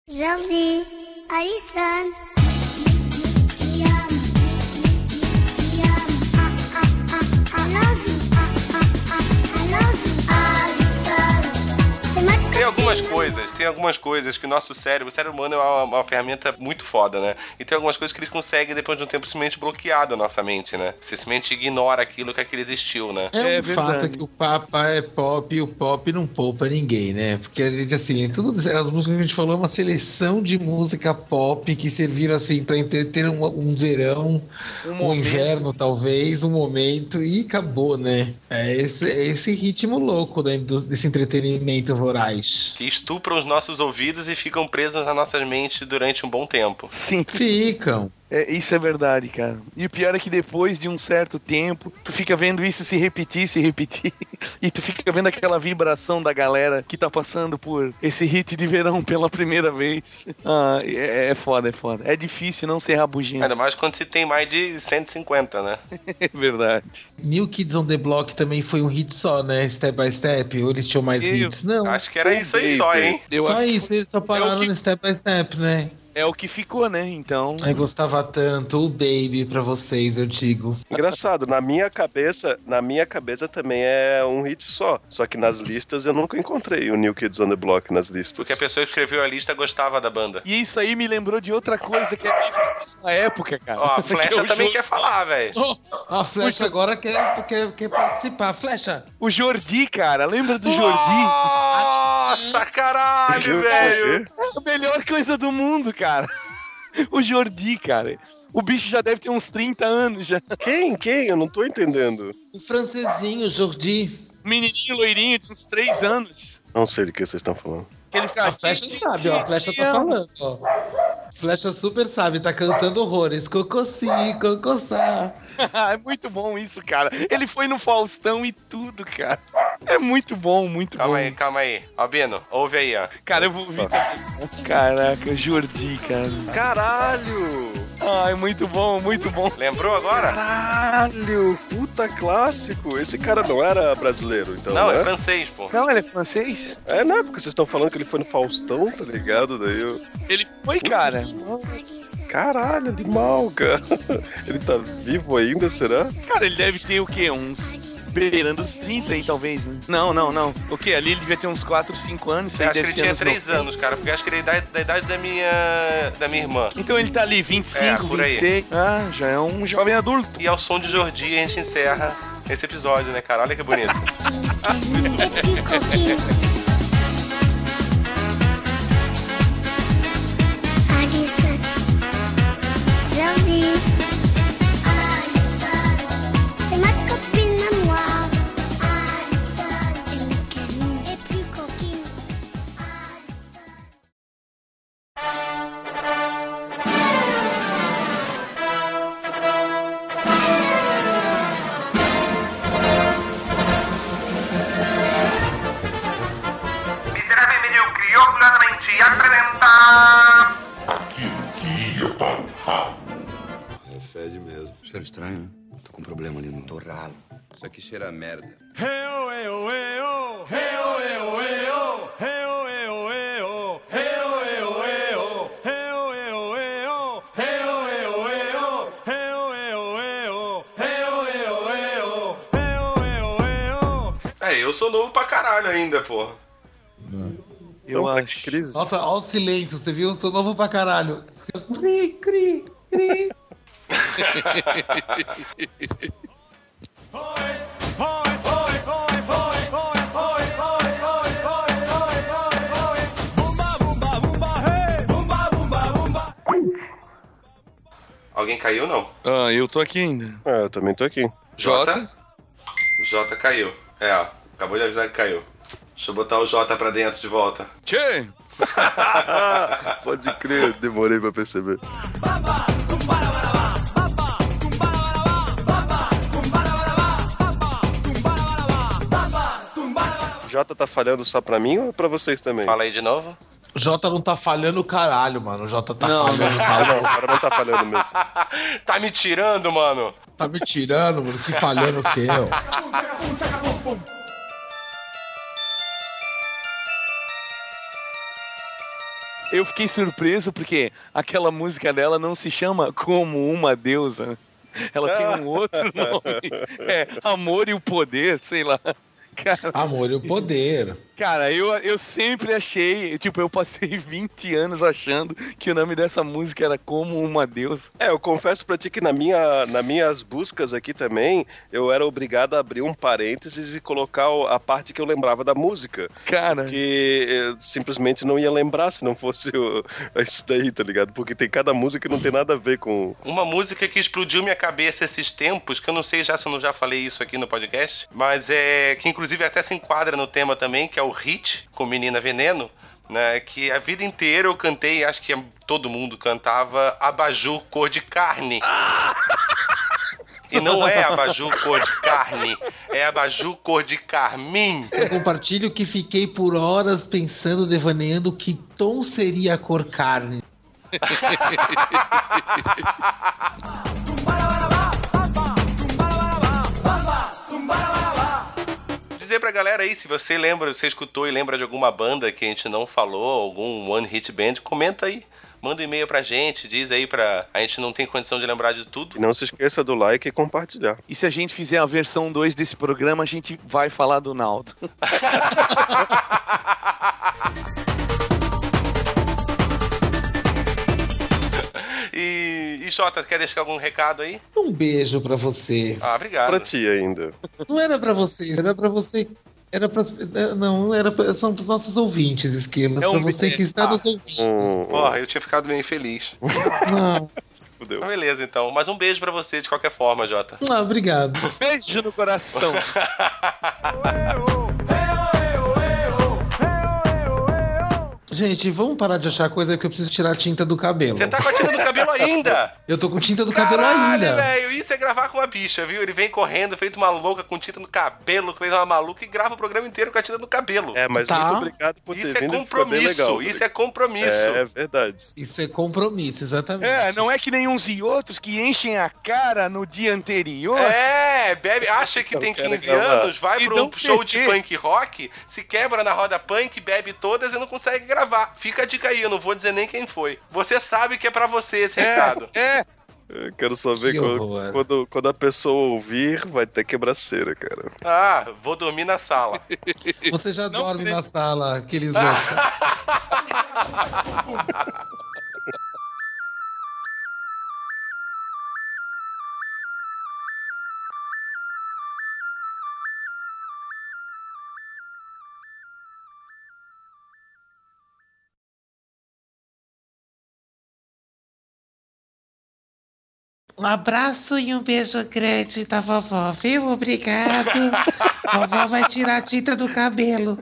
segure tchan, algumas coisas, tem algumas coisas que o nosso cérebro, o cérebro humano é uma, uma ferramenta muito foda, né? E tem algumas coisas que eles conseguem, depois de um tempo, simplesmente bloquear da nossa mente, né? Você simplesmente ignora aquilo que aquilo existiu, né? É, um fato que o Papa é pop e o pop não poupa ninguém, né? Porque a gente, assim, tudo as músicas que a gente falou é uma seleção de música pop que serviram, assim, pra ter um, um verão, um, momento. inverno, talvez, um momento, e acabou, né? É esse, é esse ritmo louco né, desse entretenimento voraz. Que estupram os nossos ouvidos e ficam presos nas nossas mentes durante um bom tempo. Sim. Ficam. É, isso é verdade, cara. E o pior é que depois de um certo tempo, tu fica vendo isso se repetir, se repetir. E tu fica vendo aquela vibração da galera que tá passando por esse hit de verão pela primeira vez. Ah, é, é foda, é foda. É difícil não ser rabugento. Ainda mais quando se tem mais de 150, né? É verdade. New Kids on the Block também foi um hit só, né? Step by Step. Ou eles tinham mais Eu hits? Não. Acho que era isso aí só, hein? Eu só acho que isso, eles só pararam que- no Step by Step, né? É o que ficou, né? Então. Eu gostava tanto, o Baby pra vocês, eu digo. Engraçado, na minha cabeça, na minha cabeça também é um hit só. Só que nas listas eu nunca encontrei o New Kids on the Block nas listas. Porque a pessoa que escreveu a lista gostava da banda. E isso aí me lembrou de outra coisa que é da mesma época, cara. Ó, a Flecha também Jo- quer falar, velho. A Flecha agora quer, quer, quer participar. Flecha! O Jordi, cara. Lembra do Jordi? Nossa, caralho, velho. A melhor coisa do mundo, cara. O Jordi, cara. O bicho já deve ter uns 30 anos já. Quem? Quem? Eu não tô entendendo. O francesinho, Jordi. Menininho loirinho de uns 3 anos. Não sei do que vocês estão falando. Que ele fica, A Flecha "Ti, ti, sabe, ó. A Flecha tá amo." falando, ó. Flecha super sabe, tá cantando horrores. Cocossi, cocossá. é muito bom isso, cara. Ele foi no Faustão e tudo, cara. É muito bom, muito Calma bom. aí, calma aí. Albino, ouve aí, ó. Cara, eu vou ouvir. Caraca, Jordi, cara. Caralho! Ai, muito bom, muito bom. Lembrou agora? Caralho! Puta clássico! Esse cara não era brasileiro, então, Não, né? é francês, pô. Não, ele é francês? É, né? Porque vocês estão falando que ele foi no Faustão, tá ligado? Daí eu... Ele foi, cara. Caralho, animal, cara. Ele tá vivo ainda, será? Cara, ele deve ter o quê? Uns. Beirando os 30 aí, talvez, né? Não, não, não. O quê? Ali ele devia ter uns 4, 5 anos. Eu aí acho que ele tinha anos 3 90. anos, cara, porque acho que ele é da, da idade da minha, da minha irmã. Então ele tá ali, 25, É, por aí. 26. Ah, já é um jovem adulto. E ao som de Jordi a gente encerra esse episódio, né, cara? Olha que bonito. Alisson, Cheiro estranho, né? Tô com um problema ali no torralo. Isso aqui cheira a merda. É, eu sou novo pra caralho ainda, pô. Eu Então, acho. Nossa, olha o silêncio, você viu? Eu sou novo pra caralho. Cri, cri, cri. Alguém caiu, não? Ah, eu tô aqui ainda. É, eu também tô aqui. Jota? O Jota caiu. É, ó. Acabou de avisar que caiu. Deixa eu botar o Jota pra dentro de volta. Tchê! Pode crer, demorei pra perceber. Jota tá falhando só pra mim ou pra vocês também? Fala aí de novo. O Jota não tá falhando o caralho, mano. O Jota tá Não, falhando. Não, o cara não tá falhando mesmo. tá me tirando, mano. Tá me tirando, mano. Que falhando o quê, ó? Eu fiquei surpreso porque aquela música dela não se chama Como uma Deusa. Ela tem um outro nome. É Amor e o Poder, sei lá. Cara, Amor e o poder. cara eu, eu sempre achei, tipo, eu passei 20 anos achando que o nome dessa música era Como uma Deusa. É, eu confesso pra ti que na minha, nas minhas buscas aqui também, eu era obrigado a abrir um parênteses e colocar a parte que eu lembrava da música. Cara, Que eu simplesmente não ia lembrar se não fosse o- isso daí, tá ligado? Porque tem cada música que não tem nada a ver com. Uma música que explodiu minha cabeça esses tempos, que eu não sei já se eu não já falei isso aqui no podcast, mas é que inclusive até se enquadra no tema também, que é o Hit com Menina Veneno, né? Que a vida inteira eu cantei, acho que todo mundo cantava Abajur cor de carne. E não é abajur cor de carne, é abajur cor de carmim. Eu compartilho que fiquei por horas pensando, devaneando que tom seria a cor carne. galera aí, se você lembra, você escutou e lembra de alguma banda que a gente não falou, algum One Hit Band, comenta aí. Manda um e-mail pra gente, diz aí pra. A gente não tem condição de lembrar de tudo. E não se esqueça do like e compartilhar. e se a gente fizer a versão 2 desse programa, a gente vai falar do Naldo. E, e Jota, quer deixar algum recado aí? Um beijo pra você. Ah, obrigado. Pra ti ainda. Não era pra vocês, era pra você. Era pra. é, Não, era pra, são pros nossos ouvintes, Esquilas. É um pra você que está Ah. nos ouvindo. Hum, Porra, eu tinha ficado bem feliz. Ah, se fudeu. Beleza, então. Mas um beijo pra você de qualquer forma, Jota. ah, obrigado. Beijo no coração. Gente, vamos parar de achar coisa que eu preciso tirar a tinta do cabelo. Você tá com a tinta do cabelo ainda? Eu tô com tinta do cabelo Caralho, ainda. velho, isso é gravar com uma bicha, viu? Ele vem correndo, feito uma louca, com tinta no cabelo, fez uma maluca e grava o programa inteiro com a tinta no cabelo. É, mas Tá. muito obrigado por Isso ter é vindo. compromisso, legal. isso é compromisso. É verdade. Isso é compromisso, exatamente. É, não é que nem uns e outros que enchem a cara no dia anterior. É, bebe, acha que Eu tem quero 15 gravar. anos, vai E pra um show de punk rock, se quebra na roda punk, bebe todas e não consegue gravar. Fica a dica aí, eu não vou dizer nem quem foi. Você sabe que é pra você esse recado. É, Eu quero só ver Que quando, horror. quando, quando a pessoa ouvir, vai ter quebraceira, cara. Ah, vou dormir na sala. Você já dorme tem- na sala, aqueles Um abraço e um beijo grande da vovó, viu? Obrigado. vovó vai tirar a tinta do cabelo.